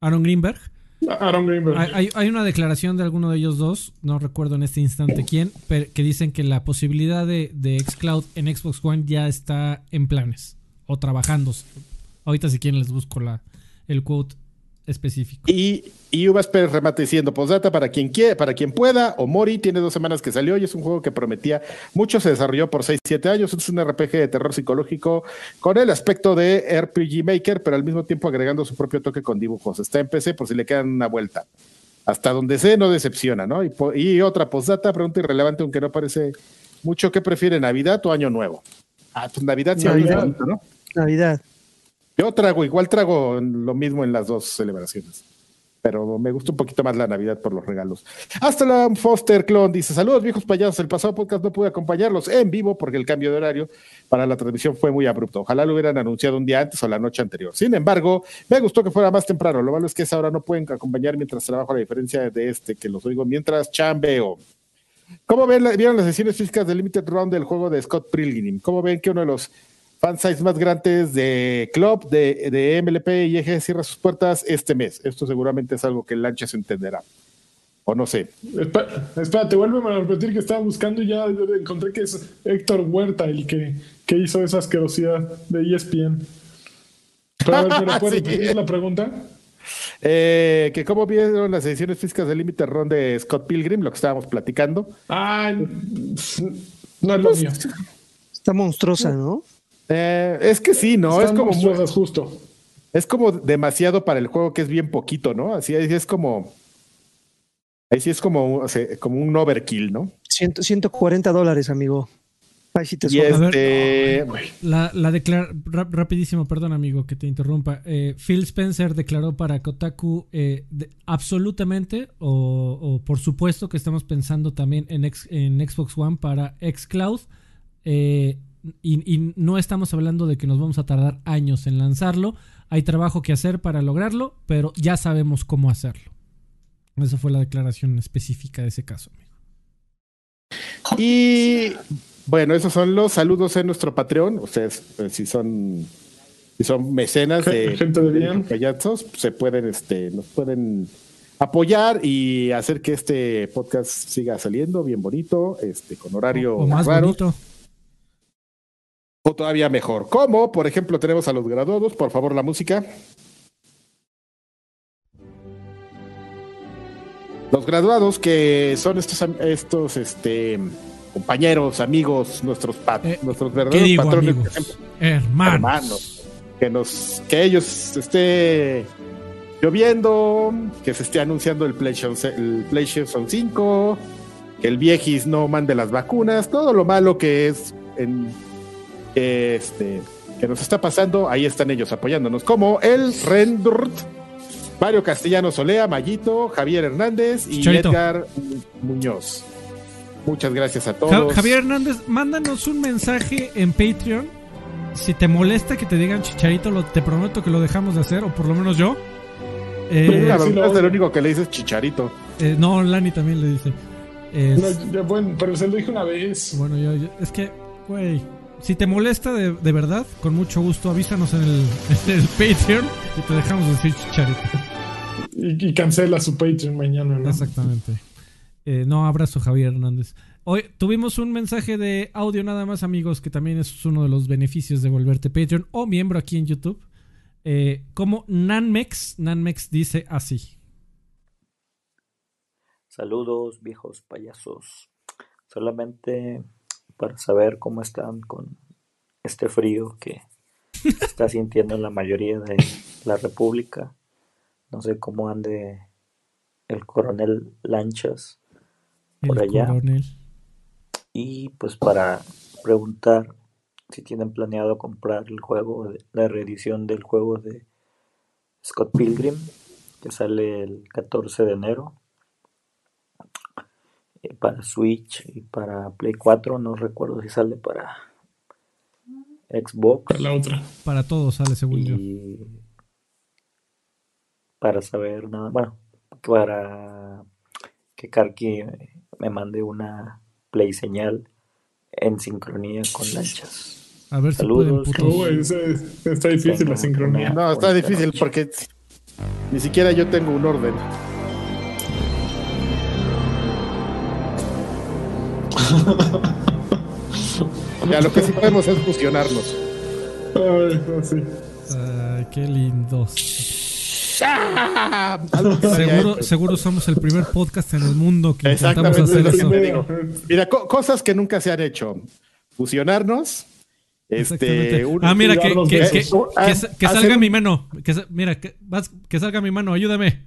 Aaron Greenberg. Hay, una declaración de alguno de ellos dos, no recuerdo en este instante quién, que dicen que la posibilidad de, de xCloud en Xbox One ya está en planes, o trabajándose. Ahorita si quieren les busco la, el quote específico. Y, y Uvas Pérez remate diciendo, postdata para quien quiera, para quien pueda, o Mori tiene dos semanas que salió y es un juego que prometía mucho, se desarrolló por 6-7 años, es un RPG de terror psicológico con el aspecto de RPG Maker, pero al mismo tiempo agregando su propio toque con dibujos. Está en PC por si le quedan una vuelta. Hasta donde sé, no decepciona, ¿no? Y, y otra postdata, pregunta irrelevante, aunque no parece mucho, ¿qué prefiere, Navidad o Año Nuevo? Ah, pues Navidad sí Navidad. es bonito, ¿no? Navidad. Yo trago, igual trago lo mismo en las dos celebraciones. Pero me gusta un poquito más la Navidad por los regalos. Hasta la Foster Clon dice: Saludos, viejos payasos. El pasado podcast no pude acompañarlos en vivo porque el cambio de horario para la transmisión fue muy abrupto. Ojalá lo hubieran anunciado un día antes o la noche anterior. Sin embargo, me gustó que fuera más temprano. Lo malo es que esa hora no pueden acompañar mientras trabajo, a diferencia de este, que los oigo mientras chambeo. ¿Cómo ven vieron las sesiones físicas del Limited Round del juego de Scott Pilgrim? ¿Cómo ven que uno de los fansites más grandes de Club, de, de MLP y EG cierra sus puertas este mes? Esto seguramente es algo que Lancha se entenderá. O no sé. Espera- Espérate, vuelve a repetir que estaba buscando y ya encontré que es Héctor Huerta el que, que hizo esa asquerosidad de ESPN. Pero, a ver, ¿me la puedes Sí. repetir la pregunta? Eh, que cómo vieron las ediciones físicas del Limited Run de Scott Pilgrim, lo que estábamos platicando. Ah, no es lo mío. Está monstruosa, ¿no? Eh, es que sí, ¿no? Están es como, muy- justo. es como demasiado para el juego que es bien poquito, ¿no? Así es como. Ahí sí es como, o sea, como un overkill, ¿no? Ciento- 140 dólares, amigo. Ahí sí te Y sobra. A ver. este. La, la declara rap- rapidísimo, perdón amigo que te interrumpa. Eh, Phil Spencer declaró para Kotaku eh, de- absolutamente o, o por supuesto que estamos pensando también en, ex- en Xbox One para xCloud eh, y, y no estamos hablando de que nos vamos a tardar años en lanzarlo. Hay trabajo que hacer para lograrlo, pero ya sabemos cómo hacerlo. Esa fue la declaración específica de ese caso. Amigo. Y bueno, esos son los saludos en nuestro Patreon. Ustedes, pues, si son si son mecenas de, Gente de bien. payasos, se pueden, este, nos pueden apoyar y hacer que este podcast siga saliendo bien bonito, este, con horario O más raro, bonito. O todavía mejor. Como, por ejemplo, tenemos a los graduados, por favor, la música. Los graduados que son estos, estos este, compañeros, amigos, nuestros, pat- Eh, nuestros ¿Qué verdaderos digo, patrones, amigos? Hermanos. hermanos. Que nos, que ellos esté lloviendo, que se esté anunciando el PlayStation, el PlayStation 5, que el viejis no mande las vacunas, todo lo malo que es en este que nos está pasando, ahí están ellos apoyándonos, como el Rendurt, Mario Castellano Solea, Mayito, Javier Hernández y Chicharito. Edgar Muñoz. Muchas gracias a Ja- todos. Javier Hernández, mándanos un mensaje en Patreon. Si te molesta que te digan chicharito, lo- te prometo que lo dejamos de hacer, o por lo menos yo. Eh, sí lo es el único que le dices chicharito. eh, no, Lani también le dice. Es- No, ya, bueno, pero se lo dije una vez. Bueno, yo, yo- es que, güey, si te molesta de, de verdad, con mucho gusto avísanos en el, en el Patreon y te dejamos decir chicharito. Y, y cancela su Patreon mañana, ¿no? Exactamente. Eh, no, abrazo Javier Hernández. Hoy tuvimos un mensaje de audio nada más, amigos, que también es uno de los beneficios de volverte Patreon o miembro aquí en YouTube. Eh, como Nanmex, Nanmex dice así. Saludos, viejos payasos. Solamente para saber cómo están con este frío que está sintiendo la mayoría de la República. No sé cómo ande el coronel Lanchas. Por el allá. coronel. Y pues para preguntar si tienen planeado comprar el juego, la reedición del juego de Scott Pilgrim, que sale el 14 de enero. Eh, para Switch y para Play 4, no recuerdo si sale para Xbox. Para la otra. Para todos sale según yo. Y para saber nada, bueno, para que Karki me mande una play señal en sincronía con lanchas. A ver si Saludos. pueden. Oh, ese- está difícil la sincronía. No, está difícil noche. porque ni siquiera yo tengo un orden. Ya lo que sí podemos es fusionarnos. Ay, no, sí. Ay, qué lindos. Seguro, seguro somos el primer podcast en el mundo que intentamos hacer eso. Mira, co- cosas que nunca se han hecho. Fusionarnos. Este, un- ah, mira, que, que, que, que, Ah, salga mi mano. Mira, que salga mi mano, ayúdame.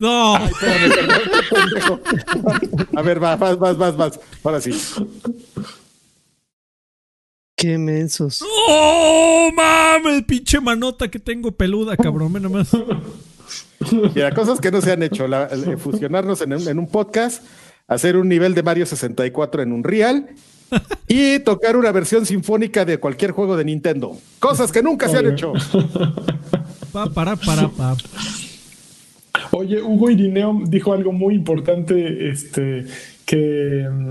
No, Ay, perdón. A ver, va, vas, vas, vas, vas. Ahora sí. Qué mensos. ¡Oh, mames! Pinche manota que tengo peluda, cabrón. Ve nomás. Mira, cosas que no se han hecho. La- fusionarnos en un, en un podcast, hacer un nivel de Mario 64 en un real y tocar una versión sinfónica de cualquier juego de Nintendo. Cosas que nunca se han hecho. Pa, para, para, pa. Oye, Hugo Irineo dijo algo muy importante, este, que mm,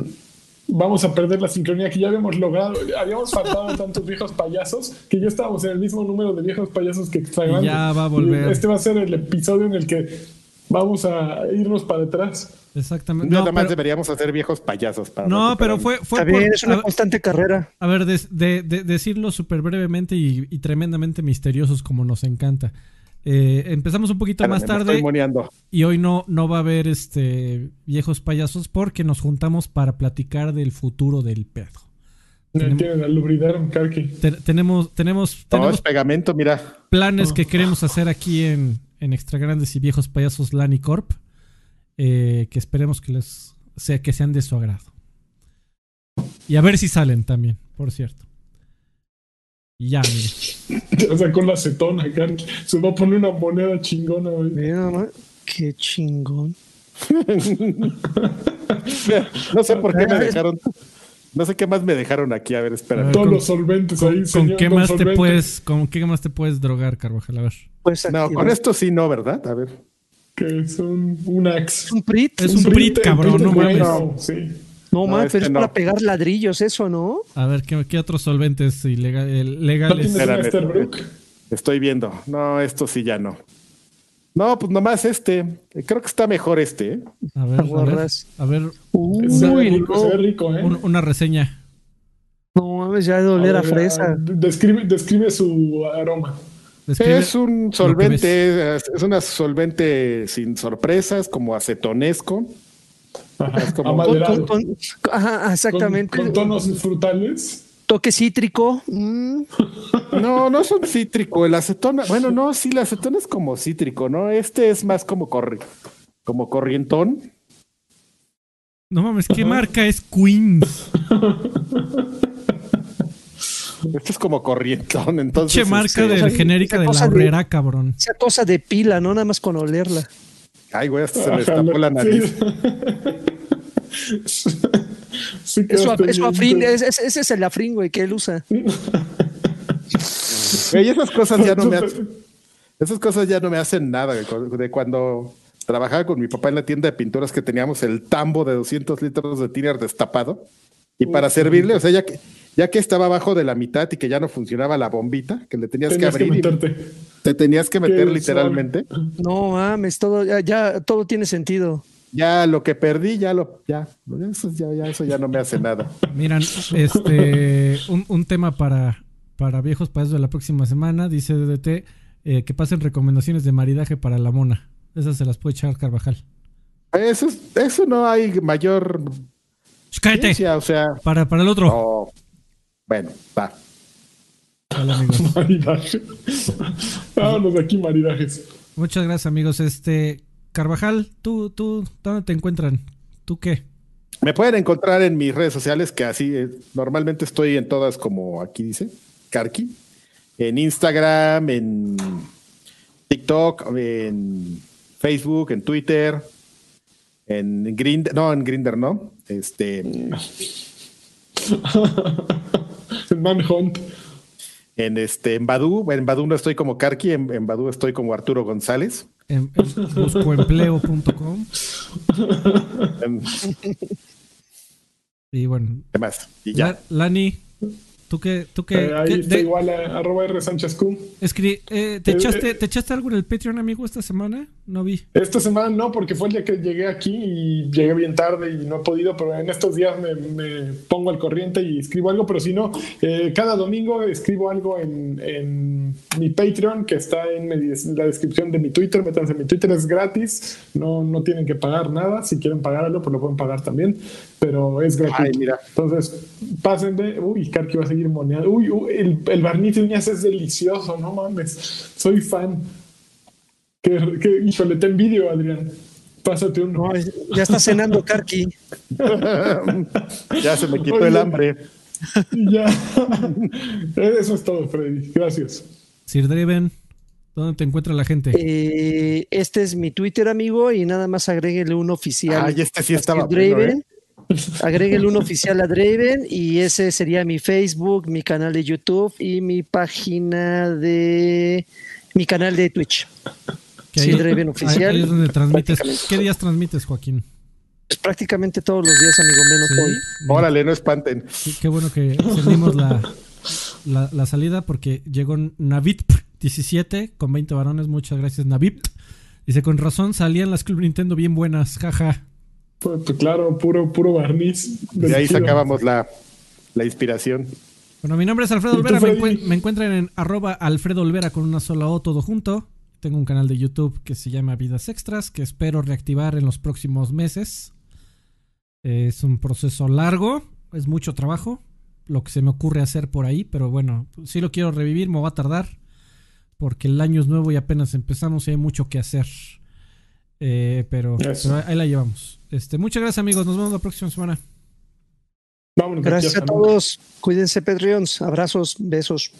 vamos a perder la sincronía que ya habíamos logrado. Habíamos faltado tantos viejos payasos que ya estábamos en el mismo número de viejos payasos que extravagantes. Ya va a volver. Y Este va a ser el episodio en el que vamos a irnos para atrás. Exactamente. Nada No, más pero, deberíamos hacer viejos payasos para no, pero fue, fue Está por- es una a, constante carrera. a ver, de, de- de- decirlo súper brevemente y, y tremendamente misteriosos como nos encanta. Eh, empezamos un poquito Espérame, más me tarde. Y hoy no, no va a haber este viejos payasos porque nos juntamos para platicar del futuro del pedo. Tienen Karki. Te- tenemos, tenemos, No, tenemos es pegamento, mira. planes que queremos hacer aquí en, en Extra Grandes y Viejos Payasos Lani Corp. eh, que esperemos que les sea que sean de su agrado. Y a ver si salen también, por cierto. Ya, mire. Ya sacó la acetona. Se va a poner una moneda chingona, güey. Mira Qué chingón. No sé por qué me dejaron. No sé qué más me dejaron aquí. A ver, espera. Todos con- los solventes ¿Con, ahí, con señor, qué más te puedes, con qué más te puedes drogar, Carvajal? A ver. Pues No, con esto sí no, ¿verdad? A ver. Que es un, un axe. Es un Prit. Es un Prit, cabrón, no mames. Sí. No, No, man, este pero es no. para pegar ladrillos, eso, ¿no? A ver, ¿qué, qué otros solventes eh, ¿No legales? Esterbrook? Estoy viendo. No, esto sí ya no. No, pues nomás este. Creo que está mejor este. ¿eh? A ver, a ver, a ver, Uy, Se ve no. rico, se ve rico, ¿eh? un- una reseña. No mames, ya de doler a ver, fresa. Describe, describe su aroma. Describe Es un solvente, es es una solvente sin sorpresas, como acetonesco. Ajá, como- Con- amaderado. con- con- ajá, exactamente. Con, con tonos frutales. Toque cítrico. mm. No, no son cítrico. El acetona, bueno, no, sí, el acetona es como cítrico, ¿no? Este es más como corri, como corrientón. No mames, ¿qué marca es Queens? Este es como corrientón, entonces. Che marca este, de sea, genérica de la horrera, cabrón. Esa cosa de pila, ¿no? Nada más con olerla. Ay, güey, hasta se me Ajá, destapó la nariz. Sí. Sí Es su, quedaste es su bien, afrín, pero- es- es- ese es el afrín, güey, que él usa. Güey, esas cosas ya no me hacen, esas cosas ya no me hacen nada. De cuando trabajaba con mi papá en la tienda de pinturas que teníamos el tambo de 200 litros de tiner destapado. Y para servirle, o sea, ya que, ya que estaba abajo de la mitad y que ya no funcionaba la bombita, que le tenías, Tenías que que abrir, meterte. te tenías que meter literalmente. No mames, todo, ya, ya todo tiene sentido. Ya lo que perdí, ya lo, ya, eso ya, ya, eso ya no me hace nada. Miran, este, un, un tema para, para viejos payasos de la próxima semana, dice DDT, eh, que pasen recomendaciones de maridaje para la mona. Esas se las puede echar Carvajal. Eso, es- eso no hay mayor ¡Cállate! o sea, Para, para el otro. no. Bueno, va. Maridaje. Vámonos de aquí, maridajes. Muchas gracias, amigos. Este, Carvajal, tú, tú, ¿dónde te encuentran? ¿Tú qué? Me pueden encontrar en mis redes sociales, que así eh, normalmente estoy en todas, como aquí dice, Karki. En Instagram, en TikTok, en Facebook, en Twitter, en Grindr, no, en Grinder no. Este, El Manhunt. en este, en Badu, en Badu no estoy como Karki, en, en Badu estoy como Arturo González. En, en buscoempleo.com. En, Y bueno, ¿Qué más? Y ya. La- Lani, ¿tú qué? ¿Tú qué? Eh, ahí qué- está de- igual a arroba R Sánchez Q. escri- eh, ¿te, Eh, echaste, eh. ¿Te echaste algo en el Patreon, amigo, esta semana? No vi. Esta semana no, porque fue el día que llegué aquí y llegué bien tarde y no he podido, pero en estos días me, me pongo al corriente y escribo algo, pero si no, eh, cada domingo escribo algo en, en mi Patreon que está en, mi- en la descripción de mi Twitter, métanse en mi Twitter, es gratis, no, no tienen que pagar nada, si quieren pagar algo, pues lo pueden pagar también, pero es gratuito. Ay, mira. Entonces, pasen de, uy, Karki va a seguir moneando, uy, uy, el, el barniz de uñas es delicioso, no mames, soy fan. Que, que, híjole, te envidio, Adrián. Pásate uno. No, ya está cenando Karki. ya se me quitó Oye. el hambre. Ya. Eso es todo, Freddy. Gracias. Sir Driven, ¿dónde te encuentra la gente? Eh, este es mi Twitter, amigo, y nada más agréguele un oficial. Ay, este sí a estaba Draven. ¿eh? Agréguele un oficial a Draven y ese sería mi Facebook, mi canal de YouTube y mi página de mi canal de Twitch. Que oficial, Ahí, ahí es donde transmites. prácticamente ¿Qué días transmites, Joaquín? Pues prácticamente todos los días, amigo, menos Sí. hoy. Órale, no espanten. qué- Qué bueno que seguimos la, la, la salida porque llegó Navit 17 con 20 varones. Muchas gracias, Navit. Dice, con razón salían las Club Nintendo bien buenas, jaja. Pues, pues, claro, puro, puro barniz. De ahí sacábamos la, la inspiración. Bueno, mi nombre es Alfredo ¿Y tú, Olvera. Me, me encuentran en arroba Alfredo Olvera con una sola O todo junto. Tengo un canal de YouTube que se llama Vidas Extras, que espero reactivar en los próximos meses. Es un proceso largo, es mucho trabajo, lo que se me ocurre hacer por ahí, pero bueno, si lo quiero revivir, me va a tardar, porque el año es nuevo y apenas empezamos y hay mucho que hacer. Eh, pero, ahí la llevamos. Este, muchas gracias amigos, nos vemos la próxima semana. Vámonos Gracias a todos. Cuídense, Patreons. Abrazos, besos.